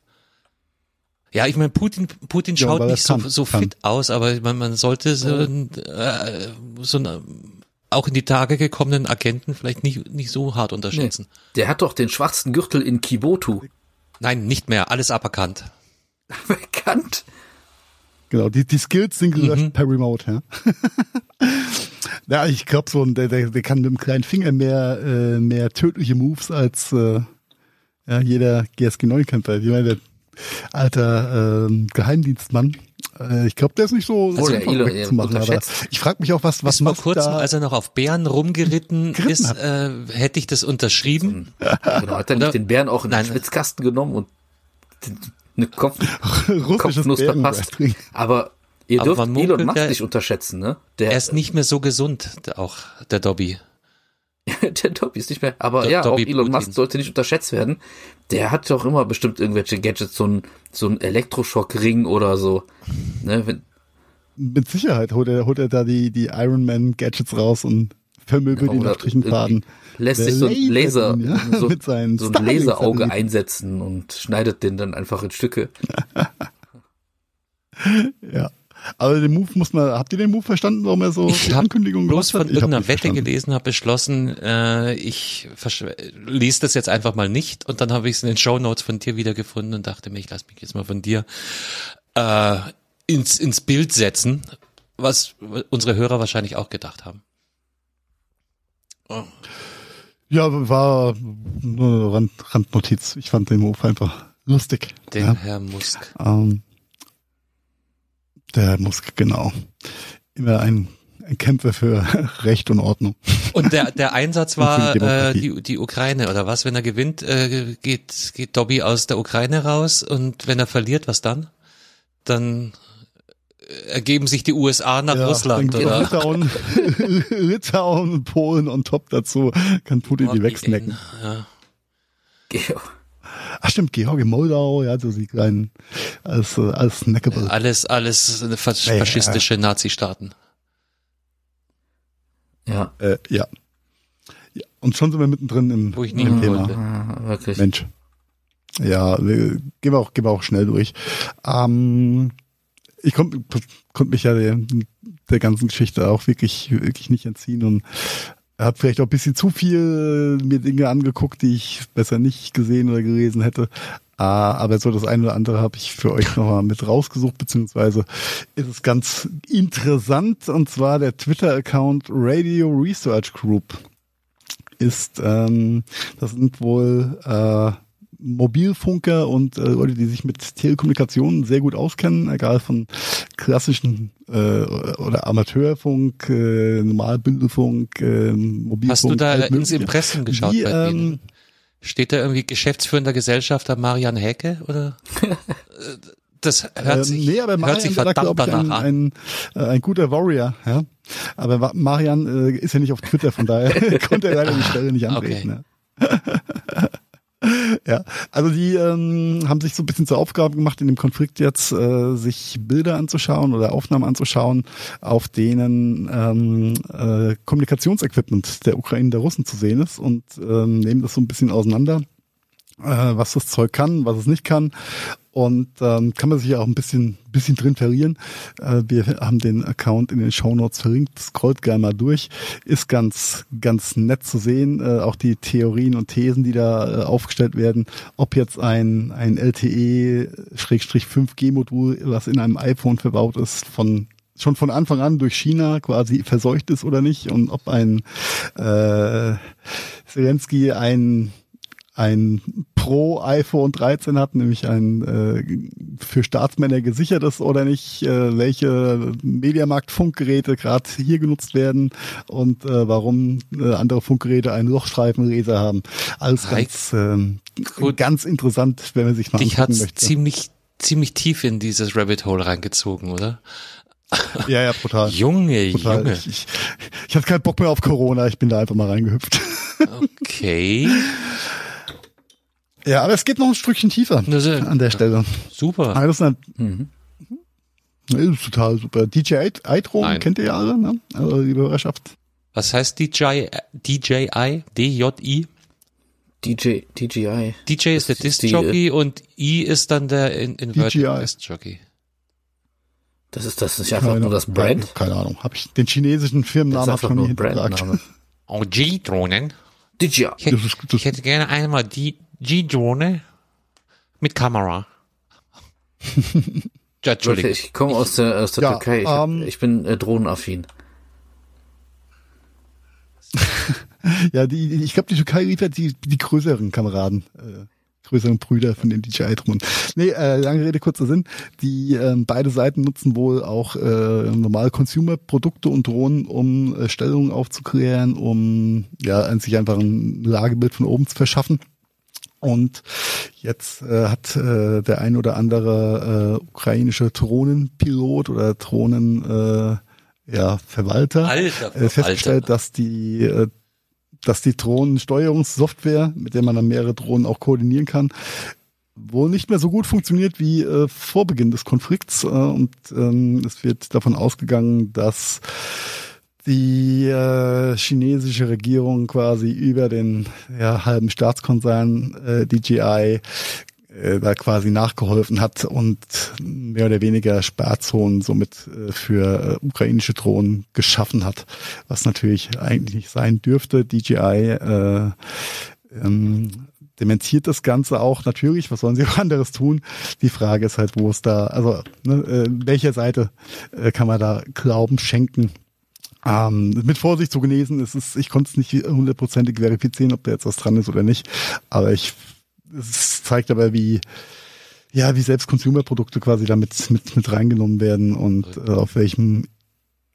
Ja, ich meine, Putin, Putin ja, schaut nicht so, kann, so fit kann. aus, aber man, man sollte so, äh, so ein, auch in die Tage gekommenen Agenten vielleicht nicht, nicht so hart unterschätzen. Nee, der hat doch den schwarzen Gürtel in Kibotu. Nein, nicht mehr. Alles aberkannt. [laughs] Bekannt? Genau, die, die Skills sind gelöscht mhm. per Remote, ja. [laughs] ja, ich glaube so, der, der, der kann mit dem kleinen Finger mehr, äh, mehr tödliche Moves als äh, ja, jeder GSG 9 Kämpfer. Ich meine, der alter äh, Geheimdienstmann. Äh, ich glaube, der ist nicht so, also so einfach Elo, zu machen. Aber ich frage mich auch, was was Bis vor kurzem, als er noch auf Bären rumgeritten [laughs] ist, äh, hätte ich das unterschrieben. genau, hat er nicht den Bären auch in den Schwitzkasten genommen und eine Kopf, [laughs] Kopfnuss verpasst. [laughs] Aber ihr dürft Elon Musk nicht unterschätzen, ne? Der, er ist nicht mehr so gesund, auch der Dobby. [laughs] der Dobby ist nicht mehr, aber Do ja, Dobby auch Elon Putin. Musk sollte nicht unterschätzt werden. Der hat doch immer bestimmt irgendwelche Gadgets, so ein, so ein Elektroschockring oder so. Ne? Wenn, Mit Sicherheit holt er, holt er da die, die Iron Man Gadgets raus und vermöbelt ihn auf Strichenfaden. Lässt sich so ein Laser, ihn, ja? so, [laughs] so ein Laserauge einsetzen und schneidet den dann einfach in Stücke. [laughs] ja. Aber den Move muss man, habt ihr den Move verstanden, warum er so ich die Ankündigung bloß von irgendeiner Wette verstanden. gelesen, habe beschlossen, äh, ich lese das jetzt einfach mal nicht und dann habe ich es in den Show Notes von dir wiedergefunden und dachte mir, ich lasse mich jetzt mal von dir äh, ins, ins Bild setzen, was unsere Hörer wahrscheinlich auch gedacht haben. Oh. Ja, war nur Rand, Randnotiz. Ich fand den Move einfach lustig. Den ja. Herr Musk. Ähm, der Musk, genau. Immer ein, ein Kämpfer für [laughs] Recht und Ordnung. Und der, der Einsatz [laughs] war die, äh, die, die Ukraine, oder was? Wenn er gewinnt, äh, geht, geht Dobby aus der Ukraine raus und wenn er verliert, was dann? Dann ergeben sich die USA nach ja, Russland, oder? Litauen, [laughs] Litauen, Polen und top dazu, kann Putin oh, die wegsnacken. Ja. Ach stimmt, Georgien, Moldau, ja, so die kleinen, alles, alles snackable. Alles, alles faschistische ja, ja. Nazi-Staaten. Ja. Äh, ja. ja. Und schon sind wir mittendrin im, Wo ich nie im Thema. Ja, wirklich. Mensch. Ja, wir, gehen wir auch, gehen wir auch schnell durch. Ähm, ich konnte konnt mich ja der, der ganzen Geschichte auch wirklich, wirklich nicht entziehen und habe vielleicht auch ein bisschen zu viel mir Dinge angeguckt, die ich besser nicht gesehen oder gelesen hätte. Ah, aber so das eine oder andere habe ich für euch nochmal mit rausgesucht, beziehungsweise ist es ganz interessant, und zwar der Twitter-Account Radio Research Group ist, ähm, das sind wohl äh, Mobilfunker und äh, Leute, die sich mit Telekommunikation sehr gut auskennen, egal von klassischen äh, oder Amateurfunk, äh, Normalbündelfunk, äh, Mobilfunk. Hast du da ins Impressum geschaut die, bei ähm, Steht da irgendwie geschäftsführender Gesellschafter Marian Häke oder? [laughs] das hört sich, äh, nee, aber Marian hört sich verdammt da, danach ich, ein, ein, äh, ein guter Warrior, ja. Aber Marian äh, ist ja nicht auf Twitter, von daher [laughs] konnte er leider die Stelle nicht antreten. Okay. Ja. [laughs] [laughs] ja, also die ähm, haben sich so ein bisschen zur Aufgabe gemacht, in dem Konflikt jetzt äh, sich Bilder anzuschauen oder Aufnahmen anzuschauen, auf denen ähm, äh, Kommunikationsequipment der Ukraine der Russen zu sehen ist und ähm, nehmen das so ein bisschen auseinander äh, was das Zeug kann, was es nicht kann und ähm, kann man sich auch ein bisschen bisschen drin verlieren. Äh, wir haben den Account in den Show Notes verlinkt. Scrollt gerne mal durch. Ist ganz ganz nett zu sehen. Äh, auch die Theorien und Thesen, die da äh, aufgestellt werden. Ob jetzt ein ein LTE-5G-Modul, was in einem iPhone verbaut ist, von schon von Anfang an durch China quasi verseucht ist oder nicht und ob ein äh, Zelensky ein ein Pro iPhone 13 hat, nämlich ein äh, für Staatsmänner gesichertes oder nicht, äh, welche Mediamarkt-Funkgeräte gerade hier genutzt werden und äh, warum äh, andere Funkgeräte einen Lochstreifenleser haben. Alles ganz, äh, ganz interessant, wenn man sich mal Dich hat's möchte. ziemlich ziemlich tief in dieses Rabbit Hole reingezogen, oder? Ja, ja, brutal. Junge, brutal. Junge. Ich, ich, ich hatte keinen Bock mehr auf Corona, ich bin da einfach mal reingehüpft. Okay. [laughs] Ja, aber es geht noch ein Stückchen tiefer an der Stelle. Super. Also das ist, mhm. das ist total super. DJ Eitrom kennt ihr ja alle, ne? Also die Hörerschaft. Was heißt DJ, DJI? DJI? DJ, DJI. DJ ist der Das ist Disc die, äh, Jockey und I ist dann der in, Inverted DJI. Disc Jockey. Das ist, das ist nicht einfach nur das Brand. Keine Ahnung. Habe ich den chinesischen Das Firmennamen noch nie. Brandname. Oh, [laughs] G-Drohnen. DJI. Ich hätte, ich hätte gerne einmal die G-Drohne mit Kamera. [laughs] ja, Entschuldigung. ich komme aus der, aus der Ja, Türkei. Ich, hab, ähm, ich bin äh, drohnenaffin. [laughs] Ja, die, ich glaube, die Türkei liefert die, die größeren Kameraden, äh, größeren Brüder von den DJI-Drohnen. Nee, äh, lange Rede, kurzer Sinn. Die ähm, beide Seiten nutzen wohl auch äh, normale Consumer-Produkte und Drohnen, um äh, Stellungen aufzuklären, um ja an sich einfach ein Lagebild von oben zu verschaffen. Und jetzt äh, hat äh, der ein oder andere äh, ukrainische Drohnenpilot oder Drohnen äh, ja, Verwalter Alter, äh, festgestellt, Alter. dass die äh, dass die Drohnensteuerungssoftware, mit der man dann mehrere Drohnen auch koordinieren kann, wohl nicht mehr so gut funktioniert wie äh, vor Beginn des Konflikts. Äh, und ähm, es wird davon ausgegangen, dass die äh, chinesische Regierung quasi über den ja, halben Staatskonzern äh, DJI äh, da quasi nachgeholfen hat und mehr oder weniger Sperrzonen somit äh, für äh, ukrainische Drohnen geschaffen hat, was natürlich eigentlich nicht sein dürfte. DJI äh, ähm, dementiert das Ganze auch natürlich. Was sollen sie [laughs] auch anderes tun? Die Frage ist halt, wo es da, also ne, äh, welcher Seite äh, kann man da Glauben schenken? Ähm, mit Vorsicht zu genesen, es ist, ich konnte es nicht hundertprozentig verifizieren, ob da jetzt was dran ist oder nicht. Aber ich, es zeigt aber, wie, ja, wie selbst Consumerprodukte quasi damit mit, mit reingenommen werden und äh, auf welchem,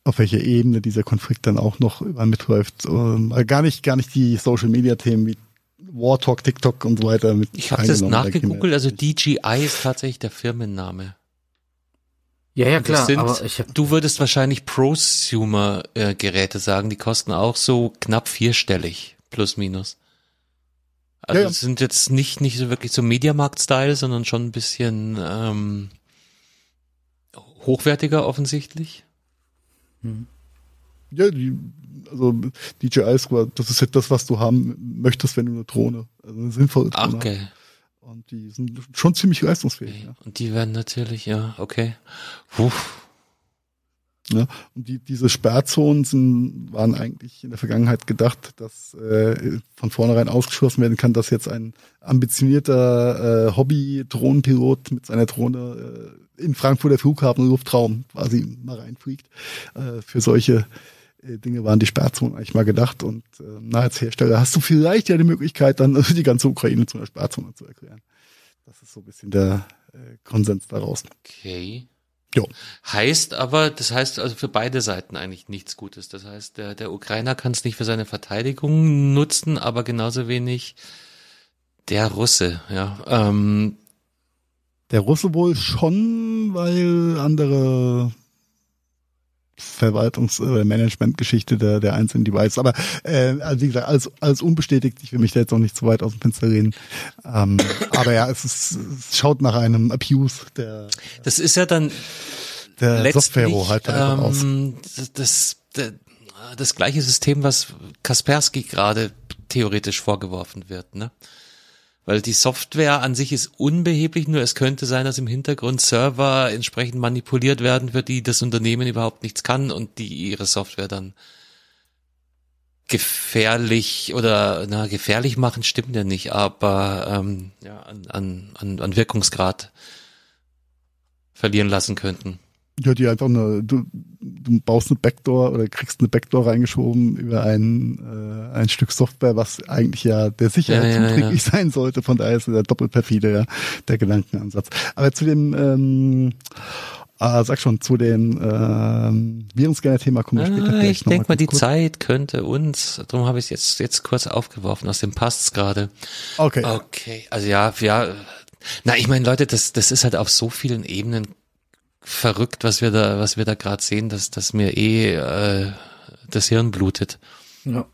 auf welcher Ebene dieser Konflikt dann auch noch mitläuft. Ähm, gar nicht, gar nicht die Social Media Themen wie War Talk, TikTok und so weiter mit Ich habe das nachgegoogelt, also. DJI ist tatsächlich der Firmenname. Ja, ja, klar, sind, aber ich habe du würdest wahrscheinlich Prosumer-Geräte sagen, die kosten auch so knapp vierstellig, plus minus. Also Ja, ja. sind jetzt nicht, nicht so wirklich so Mediamarkt-Style, sondern schon ein bisschen ähm, hochwertiger offensichtlich. Ja, die, also DJI ist, quasi- das ist halt das, was du haben möchtest, wenn du eine Drohne, also eine sinnvolle Drohne okay. hast. Und die sind schon ziemlich leistungsfähig. okay. Ja. Und die werden natürlich, ja, okay. Puh. Ne? Und die, diese Sperrzonen sind, waren eigentlich in der Vergangenheit gedacht, dass äh, von vornherein ausgeschlossen werden kann, dass jetzt ein ambitionierter äh, Hobby-Drohnenpilot mit seiner Drohne äh, in Frankfurter Flughafen Luftraum quasi mal reinfliegt. Äh, für solche Dinge waren die Sperrzonen eigentlich mal gedacht. Und äh, na, als Hersteller hast du vielleicht ja die Möglichkeit, dann [laughs] die ganze Ukraine zu einer Sperrzone zu erklären. Das ist so ein bisschen der äh, Konsens daraus. Okay. Jo. Heißt aber, das heißt also für beide Seiten eigentlich nichts Gutes. Das heißt, der, der Ukrainer kann es nicht für seine Verteidigung nutzen, aber genauso wenig der Russe, ja. Ähm, Der Russe wohl schon, weil andere Verwaltungs- oder Managementgeschichte der, der einzelnen Devices. Aber äh, also wie gesagt, alles, alles unbestätigt. Ich will mich da jetzt auch nicht zu weit aus dem Fenster lehnen. Ähm, aber ja, es, ist, es schaut nach einem Abuse der, das ist ja dann der Software halt aus. ähm, das, das, das, das gleiche System, was Kaspersky gerade theoretisch vorgeworfen wird, ne? Weil die Software an sich ist unbeheblich, nur es könnte sein, dass im Hintergrund Server entsprechend manipuliert werden, für die das Unternehmen überhaupt nichts kann und die ihre Software dann gefährlich oder na gefährlich machen stimmt ja nicht, aber ähm, ja, an, an, an, an Wirkungsgrad verlieren lassen könnten. Ja, die einfach eine, du, du baust eine Backdoor oder kriegst eine Backdoor reingeschoben über ein, äh, ein Stück Software, was eigentlich ja der Sicherheit Ja, ja, zuträglich sein sollte. Von daher ist der doppelt perfide, ja, der Gedankenansatz. Aber zu dem, ähm, ah, sag schon, zu dem ähm, Virenscanner-Thema kommen wir später Ah, gleich ich denke mal, ganz die kurz. Zeit könnte uns, darum habe ich es jetzt, jetzt kurz aufgeworfen, aus dem passt's gerade. Okay. Okay, also ja, ja, na, ich meine, Leute, das, das ist halt auf so vielen Ebenen verrückt, was wir da, was wir da gerade sehen, dass, dass mir eh äh, das Hirn blutet. ja.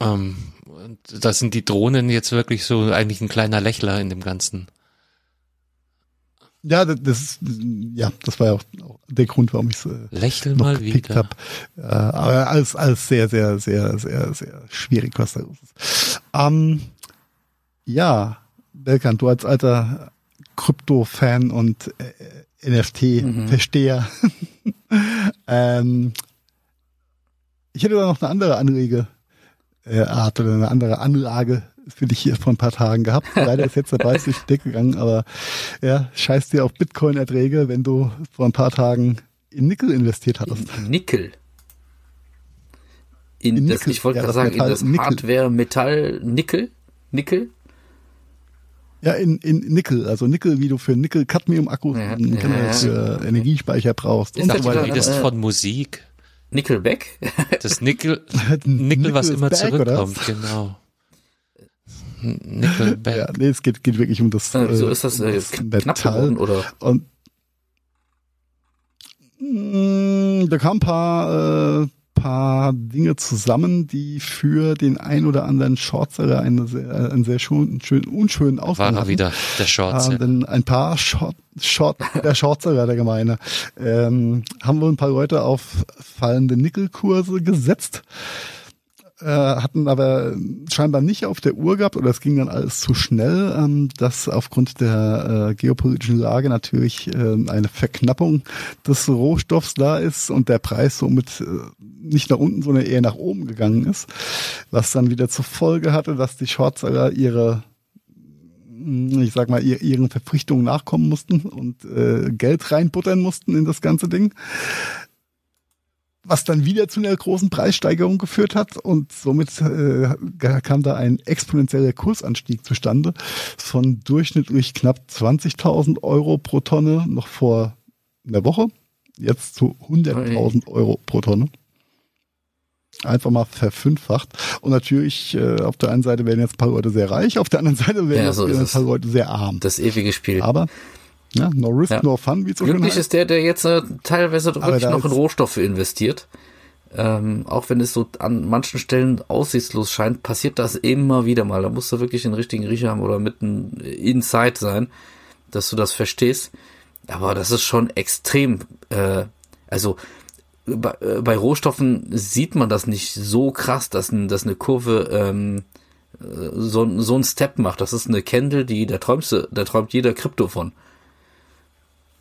Ähm, und da sind die Drohnen jetzt wirklich so eigentlich ein kleiner Lächler in dem Ganzen. Ja, das, ja, das war ja auch, der Grund, warum ich es äh, Lächel noch mal gepickt wieder. habe. Äh, aber alles, alles sehr, sehr, sehr, sehr, sehr schwierig, was da los ist. Ähm, Ja, Belkan, du als alter Krypto-Fan und äh, NFT-Versteher. Mhm. [laughs] ähm, ich hätte da noch eine andere Anrege äh, Art oder eine andere Anlage für dich hier vor ein paar Tagen gehabt. Leider ist jetzt der Preis durch die Decke gegangen, aber ja, scheiß dir auf Bitcoin-Erträge, wenn du vor ein paar Tagen in Nickel investiert hattest. In Nickel? In, in das, Nickel. ich wollte ja, gerade sagen, Metall, in das Nickel. Hardware, Metall, Nickel? Nickel? Ja, in, in Nickel, also Nickel, wie du für Nickel-Cadmium-Akkus ja, ja, für ja. Energiespeicher brauchst. Ist und das so weiter. das von Musik? Nickelback? Das Nickel, [laughs] Nickel, was immer zurückkommt, genau. Nickelback. Ja, nee, es geht, geht wirklich um das. Ja, wieso äh, ist das, äh, das knapp geworden, oder? Und mh, mm, da kamen ein paar, äh, paar Dinge zusammen, die für den ein oder anderen Shortseller einen sehr, einen sehr schön, schön, unschönen Ausgang War er wieder der Shortseller. Äh, denn ein paar Short, Short, der Shortseller der Gemeine, ähm, haben wohl ein paar Leute auf fallende Nickelkurse gesetzt äh, hatten aber scheinbar nicht auf der Uhr gehabt oder es ging dann alles zu schnell, ähm, dass aufgrund der äh, geopolitischen Lage natürlich äh, eine Verknappung des Rohstoffs da ist und der Preis somit äh, nicht nach unten, sondern eher nach oben gegangen ist, was dann wieder zur Folge hatte, dass die Shortseller ihre ich sag mal, ihren Verpflichtungen nachkommen mussten und äh, Geld reinbuttern mussten in das ganze Ding was dann wieder zu einer großen Preissteigerung geführt hat und somit äh, kam da ein exponentieller Kursanstieg zustande von durchschnittlich knapp 20.000 Euro pro Tonne noch vor einer Woche, jetzt zu 100.000 Euro pro Tonne. Einfach mal verfünffacht. Und natürlich, äh, auf der einen Seite werden jetzt ein paar Leute sehr reich, auf der anderen Seite werden ja, so jetzt ein paar Leute sehr arm. Das ewige Spiel. Aber ja, no risk, ja. no fun, wie es so Glücklich ist der, der jetzt äh, teilweise wirklich noch in Rohstoffe investiert. Ähm, auch wenn es so an manchen Stellen aussichtslos scheint, passiert das immer wieder mal. Da musst du wirklich den richtigen Riecher haben oder mitten inside sein, dass du das verstehst. Aber das ist schon extrem, äh, also bei, äh, bei Rohstoffen sieht man das nicht so krass, dass, dass eine Kurve ähm, äh, so, so ein Step macht. Das ist eine Candle, die da träumst da träumt jeder Krypto von.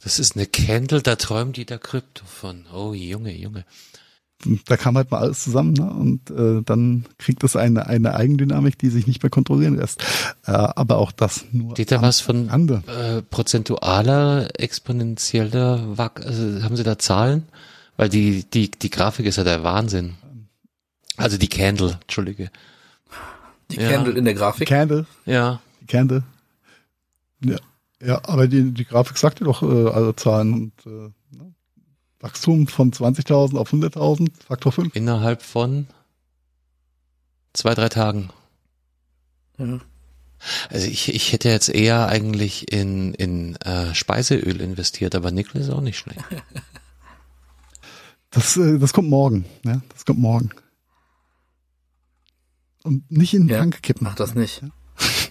Das ist eine Candle, da träumt jeder Krypto von. Oh, Junge, Junge. Da kam halt mal alles zusammen ne? und äh, dann kriegt es eine, eine Eigendynamik, die sich nicht mehr kontrollieren lässt. Äh, aber auch das nur. Steht da was von äh, prozentualer, exponentieller Wack? Also, haben Sie da Zahlen? Weil die, die, die Grafik ist ja der Wahnsinn. Also die Candle, Entschuldige. Die ja. Candle in der Grafik? Die Candle. Ja. Die Candle. Ja. Ja, aber die, die Grafik sagt dir doch äh, alle Zahlen und äh, ne? Wachstum von 20.000 auf 100.000, Faktor 5. Innerhalb von zwei, drei Tagen. Ja. Also ich, ich hätte jetzt eher eigentlich in, in äh, Speiseöl investiert, aber Nickel ist auch nicht schlecht. Das, äh, das kommt morgen, ja, das kommt morgen. Und nicht in den ja, Tank kippen. Mach das nicht. Ja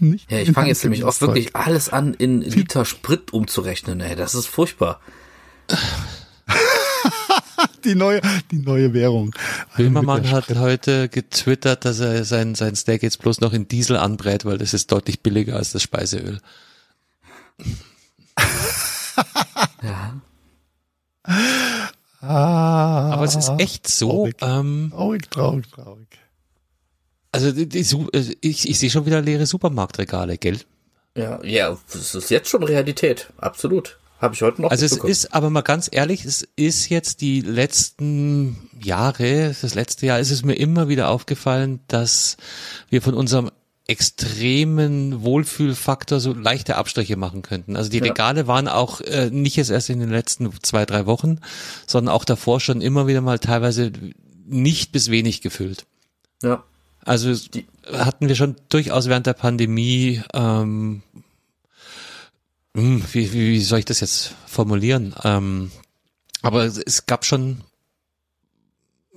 [laughs] nicht. Ja, ich fange jetzt nämlich auch wirklich alles an, in Liter Sprit umzurechnen. Ey, das ist furchtbar. [laughs] die neue, die neue Währung. Böhmermann hat heute getwittert, dass er sein, sein Steak jetzt bloß noch in Diesel anbrät, weil das ist deutlich billiger als das Speiseöl. [laughs] ja. Ah, Aber es ist echt so. Traurig, ähm, traurig, traurig. traurig. Also die, die, äh, ich, ich sehe schon wieder leere Supermarktregale, gell? Ja, ja, das ist jetzt schon Realität, absolut. Habe ich heute noch. Also es ist, aber mal ganz ehrlich, es ist jetzt die letzten Jahre, das letzte Jahr ist es mir immer wieder aufgefallen, dass wir von unserem extremen Wohlfühlfaktor so leichte Abstriche machen könnten. Also die ja. Regale waren auch äh, nicht jetzt erst in den letzten zwei, drei Wochen, sondern auch davor schon immer wieder mal teilweise nicht bis wenig gefüllt. Ja. Also die hatten wir schon durchaus während der Pandemie, ähm, hm, wie, wie, soll ich das jetzt formulieren? Ähm, aber es gab schon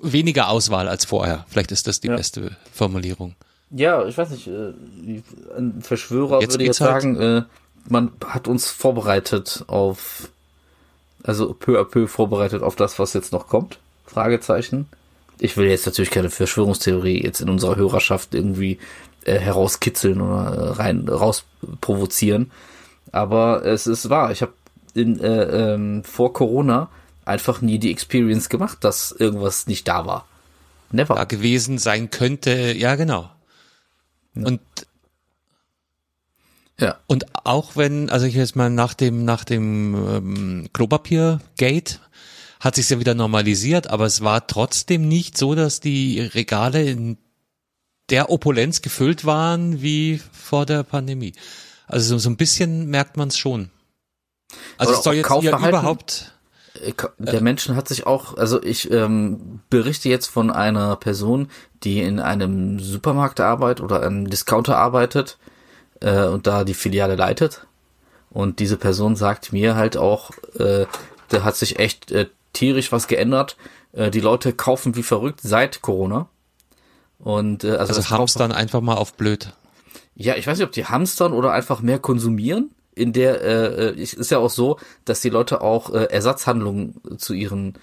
weniger Auswahl als vorher. Vielleicht ist das die ja. beste Formulierung. Ja, ich weiß nicht, äh, ein Verschwörer jetzt würde jetzt halt sagen, äh, man hat uns vorbereitet auf, also peu à peu vorbereitet auf das, was jetzt noch kommt. Fragezeichen ich will jetzt natürlich keine Verschwörungstheorie jetzt in unserer Hörerschaft irgendwie äh, herauskitzeln oder äh, rein raus provozieren. Aber es ist wahr. Ich habe äh, ähm, vor Corona einfach nie die Experience gemacht, dass irgendwas nicht da war. Never. Da gewesen sein könnte, ja genau. Ja. Und ja. Und auch wenn, also ich jetzt mal nach dem nach dem ähm, Klopapier-Gate hat sich ja wieder normalisiert, aber es war trotzdem nicht so, dass die Regale in der Opulenz gefüllt waren wie vor der Pandemie. Also so, so ein bisschen merkt man es schon. Also es soll jetzt hier überhaupt äh, der Menschen hat sich auch, also ich ähm, berichte jetzt von einer Person, die in einem Supermarkt arbeitet oder einem Discounter arbeitet äh, und da die Filiale leitet. Und diese Person sagt mir halt auch, äh, da hat sich echt äh, tierisch was geändert. Äh, die Leute kaufen wie verrückt seit Corona. Und äh, also, also hamstern einfach mal auf blöd. Ja, ich weiß nicht, ob die hamstern oder einfach mehr konsumieren. In der äh, äh ist ja auch so, dass die Leute auch äh, Ersatzhandlungen zu ihren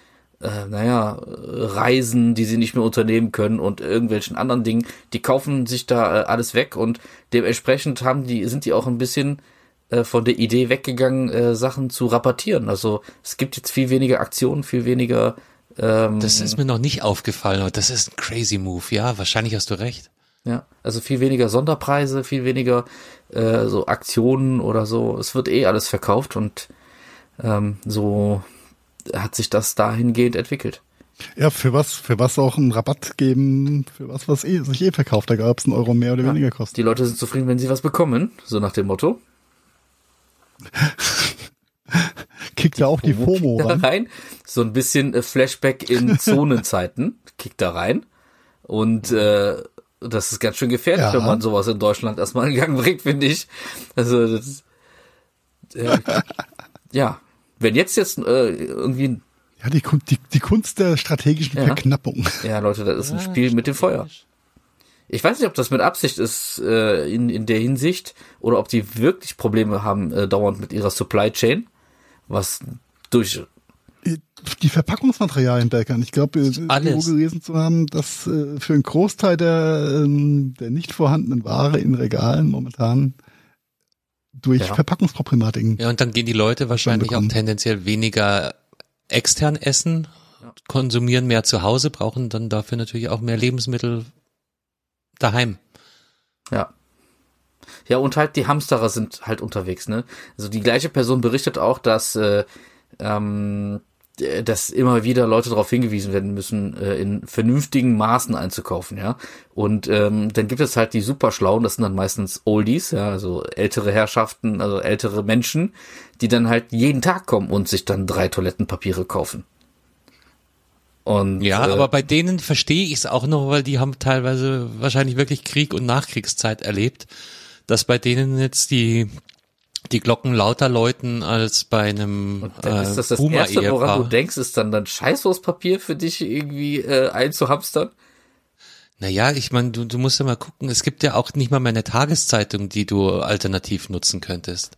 äh, naja, Reisen, die sie nicht mehr unternehmen können und irgendwelchen anderen Dingen, die kaufen sich da äh, alles weg und dementsprechend haben die, sind die auch ein bisschen äh, von der Idee weggegangen, äh, Sachen zu rabattieren. Also es gibt jetzt viel weniger Aktionen, viel weniger ähm, Das ist mir noch nicht aufgefallen, aber das ist ein crazy Move, ja, wahrscheinlich hast du recht. Ja, also viel weniger Sonderpreise, viel weniger äh, so Aktionen oder so. Es wird eh alles verkauft und ähm, so hat sich das dahingehend entwickelt. Ja, für was, für was auch einen Rabatt geben, für was, was eh, sich eh verkauft, da gab es einen Euro mehr oder ja, weniger kostet. Die Leute sind zufrieden, wenn sie was bekommen, so nach dem Motto. [laughs] Kickt da auch die FOMO rein. rein. So ein bisschen äh, Flashback in [laughs] Zonenzeiten, kickt da rein. Und äh, das ist ganz schön gefährlich, ja. wenn man sowas in Deutschland erstmal in Gang bringt, finde ich. Also das, äh, ja, wenn jetzt jetzt äh, irgendwie ja, die, die, die Kunst der strategischen ja. Verknappung. Ja, Leute, das ist ein Spiel mit dem Feuer. Ich weiß nicht, ob das mit Absicht ist äh, in, in der Hinsicht oder ob die wirklich Probleme haben äh, dauernd mit ihrer Supply Chain, was durch die Verpackungsmaterialien Bergern. Ich glaube, irgendwo gelesen zu haben, dass äh, für einen Großteil der, ähm, der nicht vorhandenen Ware in Regalen momentan durch ja. Verpackungsproblematiken. Ja, und dann gehen die Leute wahrscheinlich auch tendenziell weniger extern essen, ja. konsumieren mehr zu Hause, brauchen dann dafür natürlich auch mehr Lebensmittel daheim. Ja. Ja, und halt die Hamsterer sind halt unterwegs, ne? Also die gleiche Person berichtet auch, dass äh, ähm, dass immer wieder Leute darauf hingewiesen werden müssen, äh, in vernünftigen Maßen einzukaufen, ja. Und ähm, dann gibt es halt die Superschlauen, das sind dann meistens Oldies, ja, also ältere Herrschaften, also ältere Menschen, die dann halt jeden Tag kommen und sich dann drei Toilettenpapiere kaufen. Und, ja, äh, aber bei denen verstehe ich es auch noch, weil die haben teilweise wahrscheinlich wirklich Krieg und Nachkriegszeit erlebt, dass bei denen jetzt die die Glocken lauter läuten als bei einem Und dann ist das das Boomer Erste, Ehepaar. woran du denkst, ist dann dann Scheißhauspapier für dich irgendwie äh, einzuhamstern? Naja, ich meine, du, du musst ja mal gucken, es gibt ja auch nicht mal mehr eine Tageszeitung, die du alternativ nutzen könntest.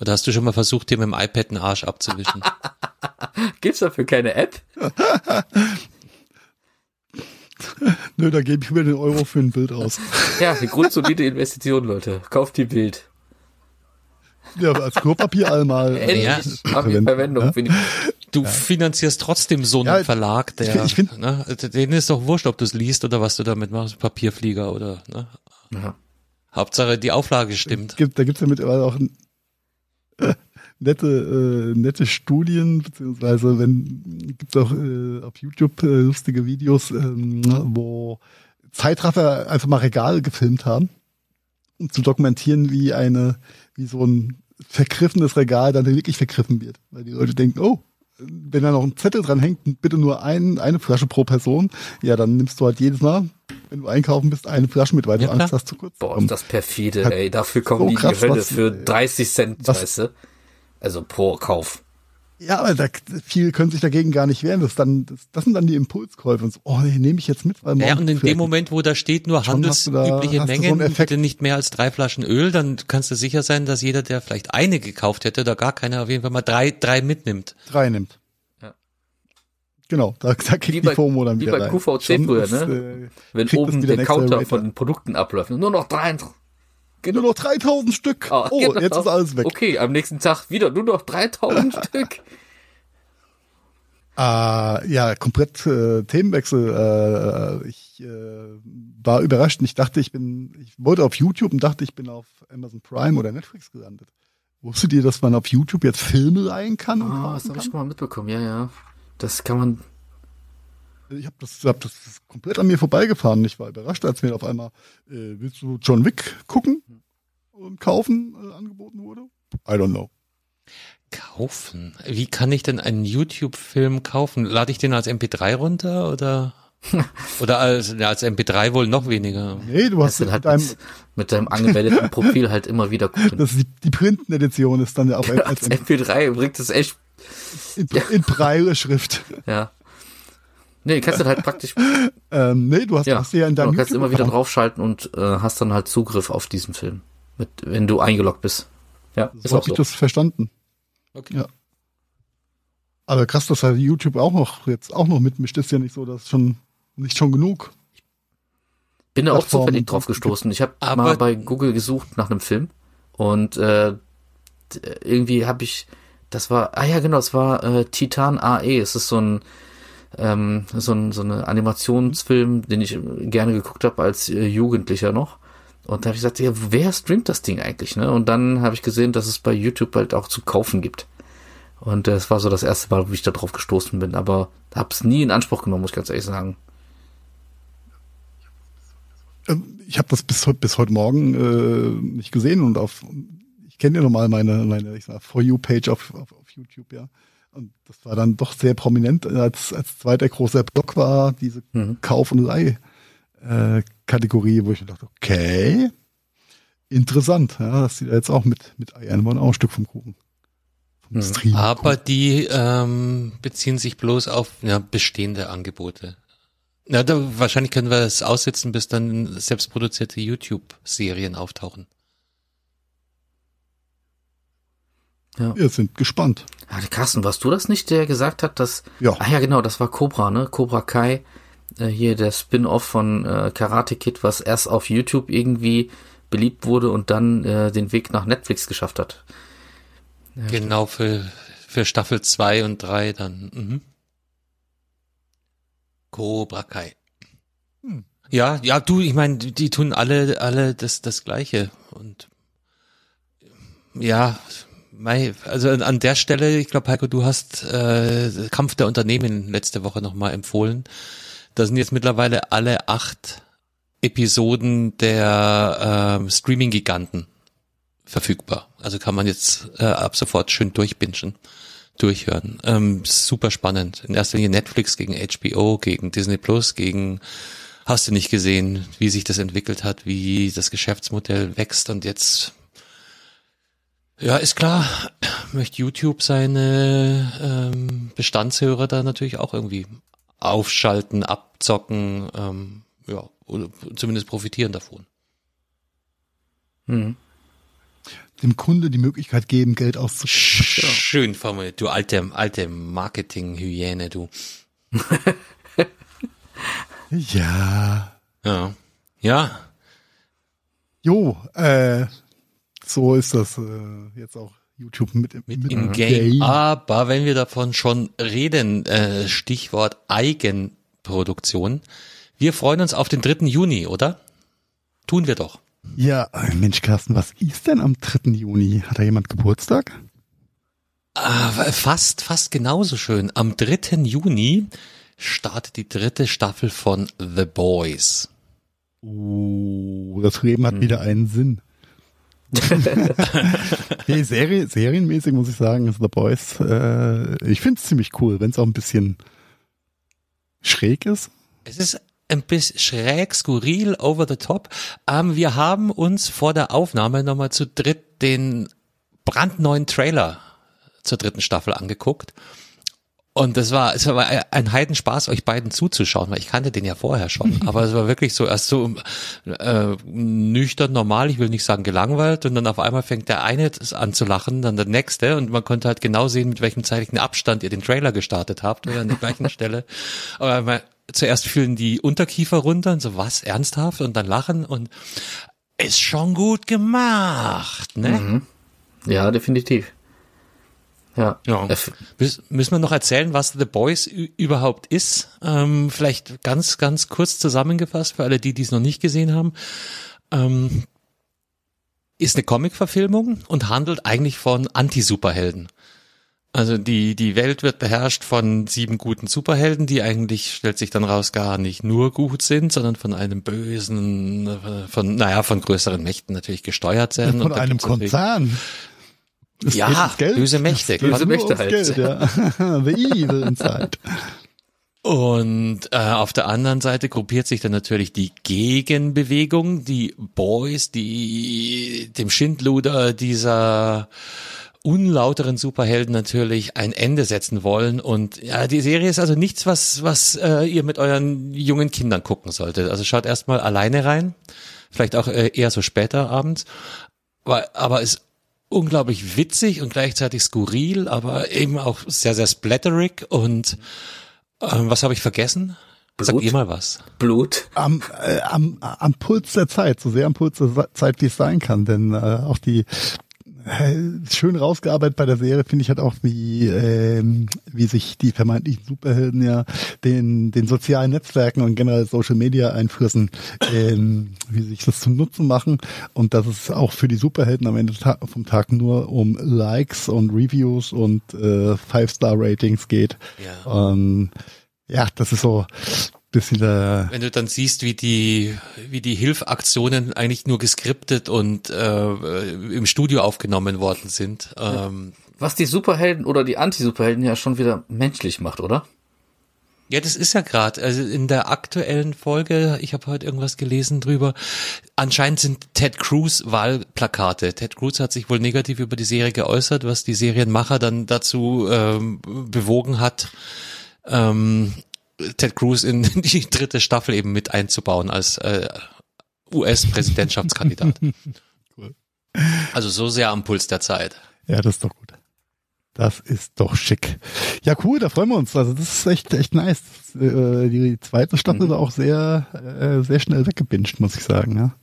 Oder hast du schon mal versucht, dir mit dem iPad einen Arsch abzuwischen? [laughs] Gibt's dafür keine App? [laughs] Nö, da gebe ich mir den Euro für ein Bild aus. [laughs] Ja, eine grundsolide Investition, Leute. Kauft die Bild. Ja, als Klopapier einmal. Endlich ja. haben die Verwendung. Ja? Du ja. finanzierst trotzdem so einen ja, Verlag, der, ich find, ne, denen ist doch wurscht, ob du es liest oder was du damit machst, Papierflieger oder, ne. Ja. Hauptsache die Auflage stimmt. Gibt, da gibt's ja mittlerweile auch äh, [laughs] nette, äh, nette Studien, beziehungsweise wenn gibt's auch äh, auf YouTube äh, lustige Videos, ähm, wo Zeitraffer einfach mal Regale gefilmt haben, um zu dokumentieren, wie eine, wie so ein vergriffenes Regal dann wirklich vergriffen wird. Weil die Leute denken, oh, wenn da noch ein Zettel dran hängt, bitte nur ein, eine Flasche pro Person, ja, dann nimmst du halt jedes Mal, wenn du einkaufen bist, eine Flasche mit, weil ja, du Angst hast zu kurz. Boah, ist das perfide, halt ey. Dafür kommen so die krass, die Hölle für 30 Cent, was, weißt du? Also pro Kauf. Ja, aber da, viele können sich dagegen gar nicht wehren. Das, dann, das, das sind dann die Impulskäufe. Und so, oh, nee, nehme ich jetzt mit. Weil ja, und in dem Moment, wo da steht nur handelsübliche Mengen, so bitte nicht mehr als drei Flaschen Öl, dann kannst du sicher sein, dass jeder, der vielleicht eine gekauft hätte, da gar keine, auf jeden Fall mal drei, drei mitnimmt. Drei nimmt. Ja. Genau, da, da kriegt die FOMO dann wieder Wie bei. QVC früher, ne? äh, Wenn oben der Counter von den Produkten abläuft. Nur noch drei. Nur noch 3000 Stück. Ah, oh, genau. jetzt ist alles weg. Okay, am nächsten Tag wieder nur noch 3000 [laughs] Stück. Ah, ja, komplett äh, Themenwechsel. Äh, ich äh, war überrascht ich dachte, ich bin, ich wollte auf YouTube und dachte, ich bin auf Amazon Prime oder Netflix gelandet. Wusstet ihr, dass man auf YouTube jetzt Filme leihen kann? Ah, das habe ich schon mal mitbekommen, ja, ja. Das kann man. Ich habe das, hab das komplett an mir vorbeigefahren. Ich war überrascht, als mir auf einmal, äh, willst du John Wick gucken und kaufen äh, angeboten wurde? I don't know. Kaufen. Wie kann ich denn einen YouTube-Film kaufen? Lade ich den als MP3 runter oder? [laughs] oder als, ja, als MP3 wohl noch weniger. Nee, du Das hast sind mit halt deinem, mit, mit deinem angemeldeten Profil halt immer wieder gucken. das ist die, die Printen-Edition ist dann ja auch als Als MP3 bringt es echt, in, in Braille-Schrift. ja. Nee, kannst du halt praktisch, Ähm, nee, du hast, ja, hast ja in du deinem kannst immer wieder draufschalten und äh, hast dann halt Zugriff auf diesen Film. Mit, wenn du eingeloggt bist. Ja, ist So auch habe ich so. das verstanden. Okay. Ja. Aber krass, dass halt YouTube auch noch jetzt auch noch mitmischt, ist ja nicht so, dass schon nicht schon genug. Bin da auch zufällig drauf gestoßen. Ich habe mal bei Google gesucht nach einem Film und äh, irgendwie habe ich, das war, ah ja genau, es war äh, Titan AE. Es ist so ein ähm, so ein so eine Animationsfilm, den ich gerne geguckt habe als äh, Jugendlicher noch. Und da habe ich gesagt, ja, wer streamt das Ding eigentlich? Ne? Und dann habe ich gesehen, dass es bei YouTube halt auch zu kaufen gibt. Und das war so das erste Mal, wo ich da drauf gestoßen bin. Aber habe es nie in Anspruch genommen, muss ich ganz ehrlich sagen. Ähm, Ich habe das bis, bis heute Morgen äh, nicht gesehen und auf ich kenne ja normal meine meine ich sag, For You Page auf, auf, auf YouTube ja und das war dann doch sehr prominent als als zweiter großer Block war diese Mhm. Kauf und Leih äh, Kategorie, wo ich mir dachte, okay, interessant, ja, dass die da jetzt auch mit mit eiern wollen, auch ein Stück vom Kuchen. Vom Mhm. Stream. Aber die ähm, beziehen sich bloß auf ja, bestehende Angebote. Na, da, wahrscheinlich können wir es aussitzen, bis dann selbstproduzierte YouTube-Serien auftauchen. Wir sind gespannt. Ja, Carsten, warst du das nicht, der gesagt hat, dass. Ja. Ah ja, genau, das war Cobra, ne? Cobra Kai, äh, hier der Spin-off von äh, Karate Kid, was erst auf YouTube irgendwie beliebt wurde und dann äh, den Weg nach Netflix geschafft hat. genau für, für Staffel 2 und 3 dann. Mhm. Cobra Kai. Hm. Ja, ja, du, ich meine, die, tun alle, alle das, das Gleiche. Und ja, mei, also an- an der Stelle, ich glaube, Heiko, du hast äh, Kampf der Unternehmen letzte Woche nochmal empfohlen. Da sind jetzt mittlerweile alle acht Episoden der ähm, Streaming-Giganten verfügbar. Also kann man jetzt äh, ab sofort schön durchbingen, durchhören. Ähm, super spannend. In erster Linie Netflix gegen HBO, gegen Disney Plus, gegen hast du nicht gesehen, wie sich das entwickelt hat, wie das Geschäftsmodell wächst und jetzt ja, ist klar, möchte YouTube seine ähm, Bestandshörer da natürlich auch irgendwie aufschalten, abzocken, ähm, ja, oder zumindest profitieren davon. Mhm. Dem Kunde die Möglichkeit geben, Geld auszugeben. Schön formuliert, du alte, alte Marketing-Hyäne, du. [laughs] Ja. Ja. Ja, Jo, äh, so ist das äh, jetzt auch YouTube mit, im- mit mit im Game. Aber wenn wir davon schon reden, äh, Stichwort Eigenproduktion. Wir freuen uns auf den 3. Juni, oder? Tun wir doch. Ja, äh, Mensch, Carsten, was ist denn am 3. Juni? Hat da jemand Geburtstag? Ah, fast, fast genauso schön. Am 3. Juni startet die dritte Staffel von The Boys. Oh, das Leben hat wieder einen Sinn. [laughs] nee, Serie, serienmäßig muss ich sagen, ist The Boys. Äh, ich finde es ziemlich cool, wenn es auch ein bisschen schräg ist. Es ist ein bisschen schräg, skurril, over the top. Ähm, wir haben uns vor der Aufnahme nochmal zu dritt den brandneuen Trailer zur dritten Staffel angeguckt. Und das war, es war ein Heidenspaß, euch beiden zuzuschauen, weil ich kannte den ja vorher schon. [laughs] Aber es war wirklich so erst so äh, nüchtern, normal, ich will nicht sagen gelangweilt. Und dann auf einmal fängt der eine an zu lachen, dann der nächste. Und man konnte halt genau sehen, mit welchem zeitlichen Abstand ihr den Trailer gestartet habt oder an der gleichen [laughs] Stelle. Aber man, zuerst fühlen die Unterkiefer runter und so, was, ernsthaft? Und dann lachen und ist schon gut gemacht, ne? Mhm. Ja, definitiv. Ja. ja. Müssen wir noch erzählen, was The Boys überhaupt ist? Ähm, vielleicht ganz, ganz kurz zusammengefasst für alle, die dies noch nicht gesehen haben. Ähm, ist eine Comic-Verfilmung und handelt eigentlich von Anti-Superhelden. Also die, die Welt wird beherrscht von sieben guten Superhelden, die eigentlich, stellt sich dann raus, gar nicht nur gut sind, sondern von einem bösen, von, naja, von größeren Mächten natürlich gesteuert werden. Von einem Konzern. Es ja, böse Mächte. Böse Mächte halt. Geld, ja. [laughs] The evil inside. Und äh, auf der anderen Seite gruppiert sich dann natürlich die Gegenbewegung, die Boys, die dem Schindluder dieser unlauteren Superhelden natürlich ein Ende setzen wollen. Und ja, die Serie ist also nichts, was, was äh, ihr mit euren jungen Kindern gucken solltet. Also schaut erstmal alleine rein, vielleicht auch äh, eher so später abends. Aber, aber ist unglaublich witzig und gleichzeitig skurril, aber eben auch sehr, sehr splatterig und ähm, was habe ich vergessen? Blut? Sag ihr mal was. Blut. Am, äh, am, am Puls der Zeit, so sehr am Puls der Zeit, wie es sein kann, denn äh, auch die schön rausgearbeitet bei der Serie finde ich halt auch, wie, ähm, wie sich die vermeintlichen Superhelden ja den, den sozialen Netzwerken und generell Social Media einfrissen, ähm, wie sich das zum Nutzen machen und dass es auch für die Superhelden am Ende vom Tag nur um Likes und Reviews und äh, Five-Star-Ratings geht. Ja. Ähm, ja, das ist so, bisschen der Wenn du dann siehst, wie die, wie die Hilfaktionen eigentlich nur geskriptet und äh, im Studio aufgenommen worden sind. Ähm, Was die Superhelden oder die Anti-Superhelden ja schon wieder menschlich macht, oder? Ja, das ist ja gerade. Also in der aktuellen Folge, ich habe heute irgendwas gelesen drüber. Anscheinend sind Ted Cruz Wahlplakate. Ted Cruz hat sich wohl negativ über die Serie geäußert, was die Serienmacher dann dazu ähm, bewogen hat, ähm, Ted Cruz in [laughs] die dritte Staffel eben mit einzubauen als äh, US-Präsidentschaftskandidat. [laughs] cool. Also so sehr am Puls der Zeit. Ja, das ist doch gut. Das ist doch schick. Ja, cool, da freuen wir uns. Also das ist echt, echt nice. Äh, die zweite Staffel mhm. war auch sehr, äh, sehr schnell weggebinged, muss ich sagen. Ja.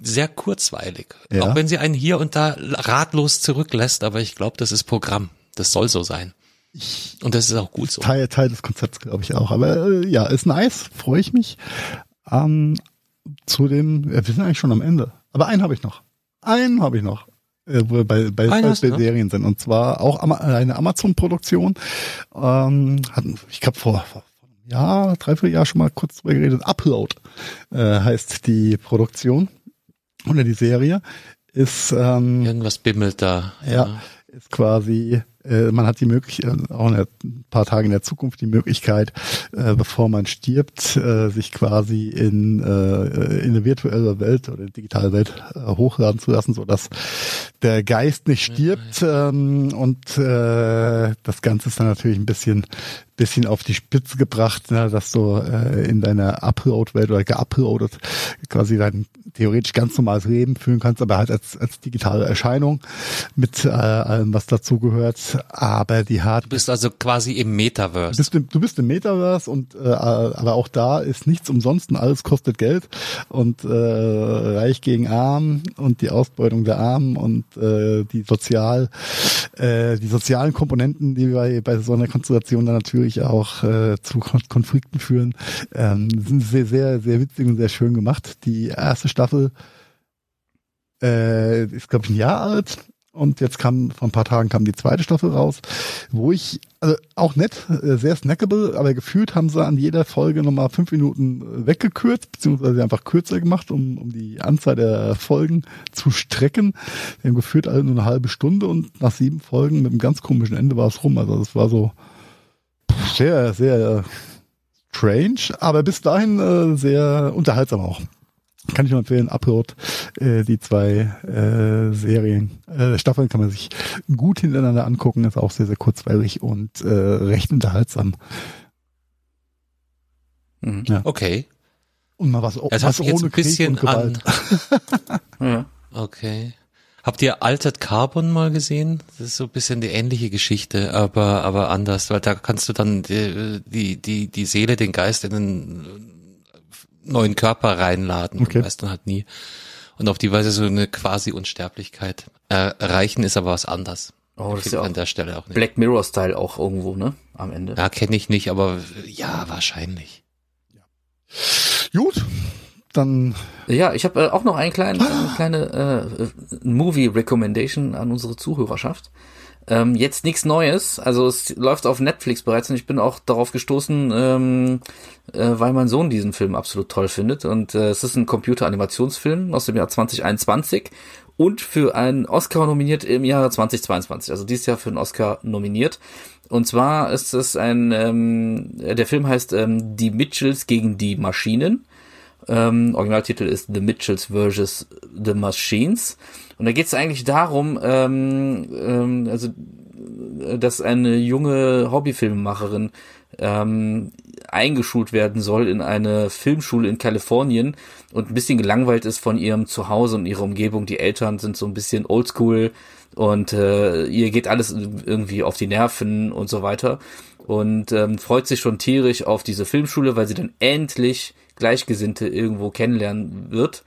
Sehr kurzweilig. Ja. Auch wenn sie einen hier und da ratlos zurücklässt, aber ich glaube, das ist Programm. Das soll so sein. Ich und das ist auch gut so. Teil, Teil des Konzepts, glaube ich auch. Aber äh, ja, ist nice, freue ich mich. Ähm, zu dem, wir sind eigentlich schon am Ende. Aber einen habe ich noch. Einen habe ich noch. Äh, wo wir bei, bei, bei, bei Serien sind. Und zwar auch eine Amazon-Produktion. Ähm, hatten, ich glaube, vor, vor einem Jahr, dreiviertel Jahr schon mal kurz drüber geredet. Upload äh, heißt die Produktion oder die Serie. Ist ähm, Irgendwas bimmelt da. ja. ja ist quasi man hat die Möglichkeit, äh, auch in ein paar Tage in der Zukunft die Möglichkeit, äh, bevor man stirbt, äh, sich quasi in, äh, in eine virtuelle Welt oder eine digitale Welt äh, hochladen zu lassen, so dass der Geist nicht stirbt. Ähm, und äh, das Ganze ist dann natürlich ein bisschen bisschen auf die Spitze gebracht, ne, dass du äh, in deiner Upload-Welt oder geuploadet quasi dein theoretisch ganz normales Leben führen kannst, aber halt als, als digitale Erscheinung mit äh, allem, was dazugehört. Aber die hat. Du bist also quasi im Metaverse. Du bist im, du bist im Metaverse und äh, aber auch da ist nichts umsonst und alles kostet Geld und äh, reich gegen arm und die Ausbeutung der Armen und äh, die sozial äh, die sozialen Komponenten, die bei, bei so einer Konstellation dann natürlich auch äh, zu Konflikten führen, ähm, sind sehr, sehr, sehr witzig und sehr schön gemacht. Die erste Staffel äh, ist, glaube ich, ein Jahr alt und jetzt kam, vor ein paar Tagen kam die zweite Staffel raus, wo ich, also auch nett, äh, sehr snackable, aber gefühlt haben sie an jeder Folge nochmal fünf Minuten weggekürzt, beziehungsweise einfach kürzer gemacht, um, um die Anzahl der Folgen zu strecken. Wir haben gefühlt alle nur eine halbe Stunde und nach sieben Folgen mit einem ganz komischen Ende war es rum. Also das war so sehr, sehr strange, aber bis dahin äh, sehr unterhaltsam auch. Kann ich nur empfehlen, Upload, äh, die zwei äh, Serien, äh, Staffeln kann man sich gut hintereinander angucken, ist auch sehr, sehr kurzweilig und äh, recht unterhaltsam. Mhm. Ja. Okay. Und mal was, das was ohne ein bisschen Krieg und Gewalt. An. [laughs] ja. Okay. Habt ihr Altered Carbon mal gesehen? Das ist so ein bisschen die ähnliche Geschichte, aber aber anders, weil da kannst du dann die die die, die Seele, den Geist in einen neuen Körper reinladen. Okay. Du weißt dann halt nie. Und auf die Weise so eine quasi Unsterblichkeit erreichen ist aber was anders. Oh, das ist ja an der Stelle auch nicht. Black Mirror Style auch irgendwo, ne? Am Ende. Ja, kenne ich nicht, aber ja, wahrscheinlich. Ja. Gut, dann. Ja, ich habe äh, auch noch einen kleinen, eine kleine äh, Movie Recommendation an unsere Zuhörerschaft. Ähm, jetzt nichts Neues, also es läuft auf Netflix bereits und ich bin auch darauf gestoßen, ähm, äh, weil mein Sohn diesen Film absolut toll findet. Und äh, es ist ein Computeranimationsfilm aus dem Jahr 2021 und für einen Oscar nominiert im Jahr 2022. Also dieses Jahr für einen Oscar nominiert. Und zwar ist es ein, ähm, der Film heißt ähm, Die Mitchells gegen die Maschinen. Ähm, Originaltitel ist The Mitchells vs. The Machines. Und da geht es eigentlich darum, ähm, ähm, also dass eine junge Hobbyfilmemacherin ähm, eingeschult werden soll in eine Filmschule in Kalifornien und ein bisschen gelangweilt ist von ihrem Zuhause und ihrer Umgebung. Die Eltern sind so ein bisschen oldschool und äh, ihr geht alles irgendwie auf die Nerven und so weiter und ähm, freut sich schon tierisch auf diese Filmschule, weil sie dann endlich Gleichgesinnte irgendwo kennenlernen wird.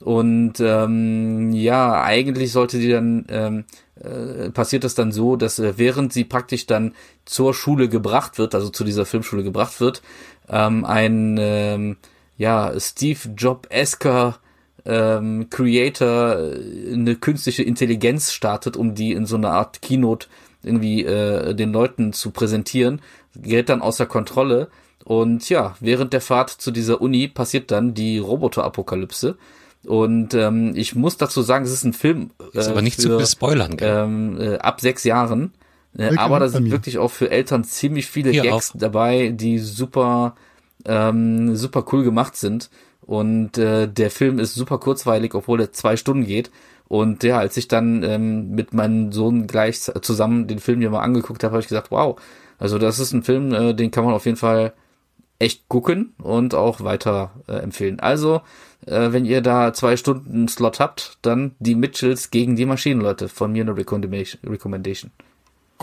Und ähm, ja, eigentlich sollte sie dann, ähm, äh, passiert das dann so, dass äh, während sie praktisch dann zur Schule gebracht wird, also zu dieser Filmschule gebracht wird, ähm, ein ähm, ja, Steve Job-esker ähm, Creator äh, eine künstliche Intelligenz startet, um die in so eine Art Keynote irgendwie äh, den Leuten zu präsentieren, gerät dann außer Kontrolle und ja, während der Fahrt zu dieser Uni passiert dann die Roboter-Apokalypse. Und ähm, ich muss dazu sagen, es ist ein Film. Äh, ist aber nicht für, zu spoilern, gell? Ähm, äh, ab sechs Jahren. Äh, aber da sind wirklich auch für Eltern ziemlich viele Hier Gags auch. dabei, die super, ähm, super cool gemacht sind. Und äh, der Film ist super kurzweilig, obwohl er zwei Stunden geht. Und ja, als ich dann ähm, mit meinem Sohn gleich zusammen den Film hier mal angeguckt habe, habe ich gesagt, wow, also das ist ein Film, äh, den kann man auf jeden Fall echt gucken und auch weiter äh, empfehlen. Also, äh, wenn ihr da zwei Stunden Slot habt, dann die Mitchells gegen die Maschinenleute. Von mir eine Recommendation.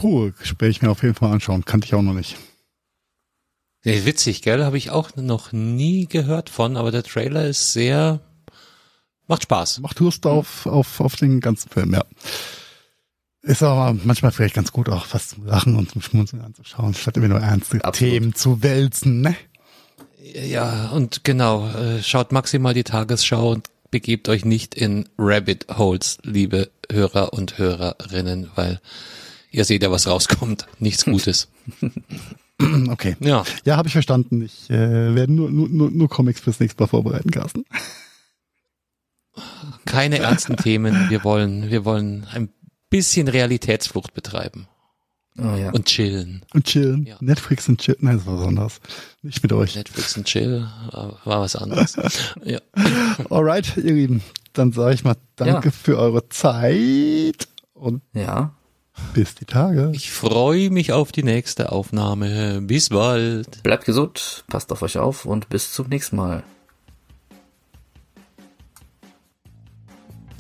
Cool, werde ich mir auf jeden Fall anschauen. Kannte ich auch noch nicht. Ja, witzig, gell? Habe ich auch noch nie gehört von, aber der Trailer ist sehr, macht Spaß. Macht Lust auf, auf, auf den ganzen Film, ja. Ist aber manchmal vielleicht ganz gut, auch was zu lachen und zum Schmunzeln anzuschauen, statt immer nur ernste Absolut. Themen zu wälzen, ne? Ja, und genau, äh, schaut maximal die Tagesschau und begebt euch nicht in Rabbit Holes, liebe Hörer und Hörerinnen, weil ihr seht ja, was rauskommt. Nichts Gutes. [laughs] Okay. Ja. Ja, habe ich verstanden. Ich äh, werde nur, nur, nur Comics fürs nächste Mal vorbereiten, Carsten. Keine ernsten Themen. Wir wollen, wir wollen ein bisschen Realitätsflucht betreiben. Oh, ja. Und chillen. Und chillen. Ja. Netflix und chillen. Nein, das war was anderes. Nicht mit euch. Netflix und chill war was anderes. [laughs] ja. Alright, ihr Lieben. Dann sage ich mal danke ja. für eure Zeit und ja. bis die Tage. Ich freue mich auf die nächste Aufnahme. Bis bald. Bleibt gesund, passt auf euch auf und bis zum nächsten Mal.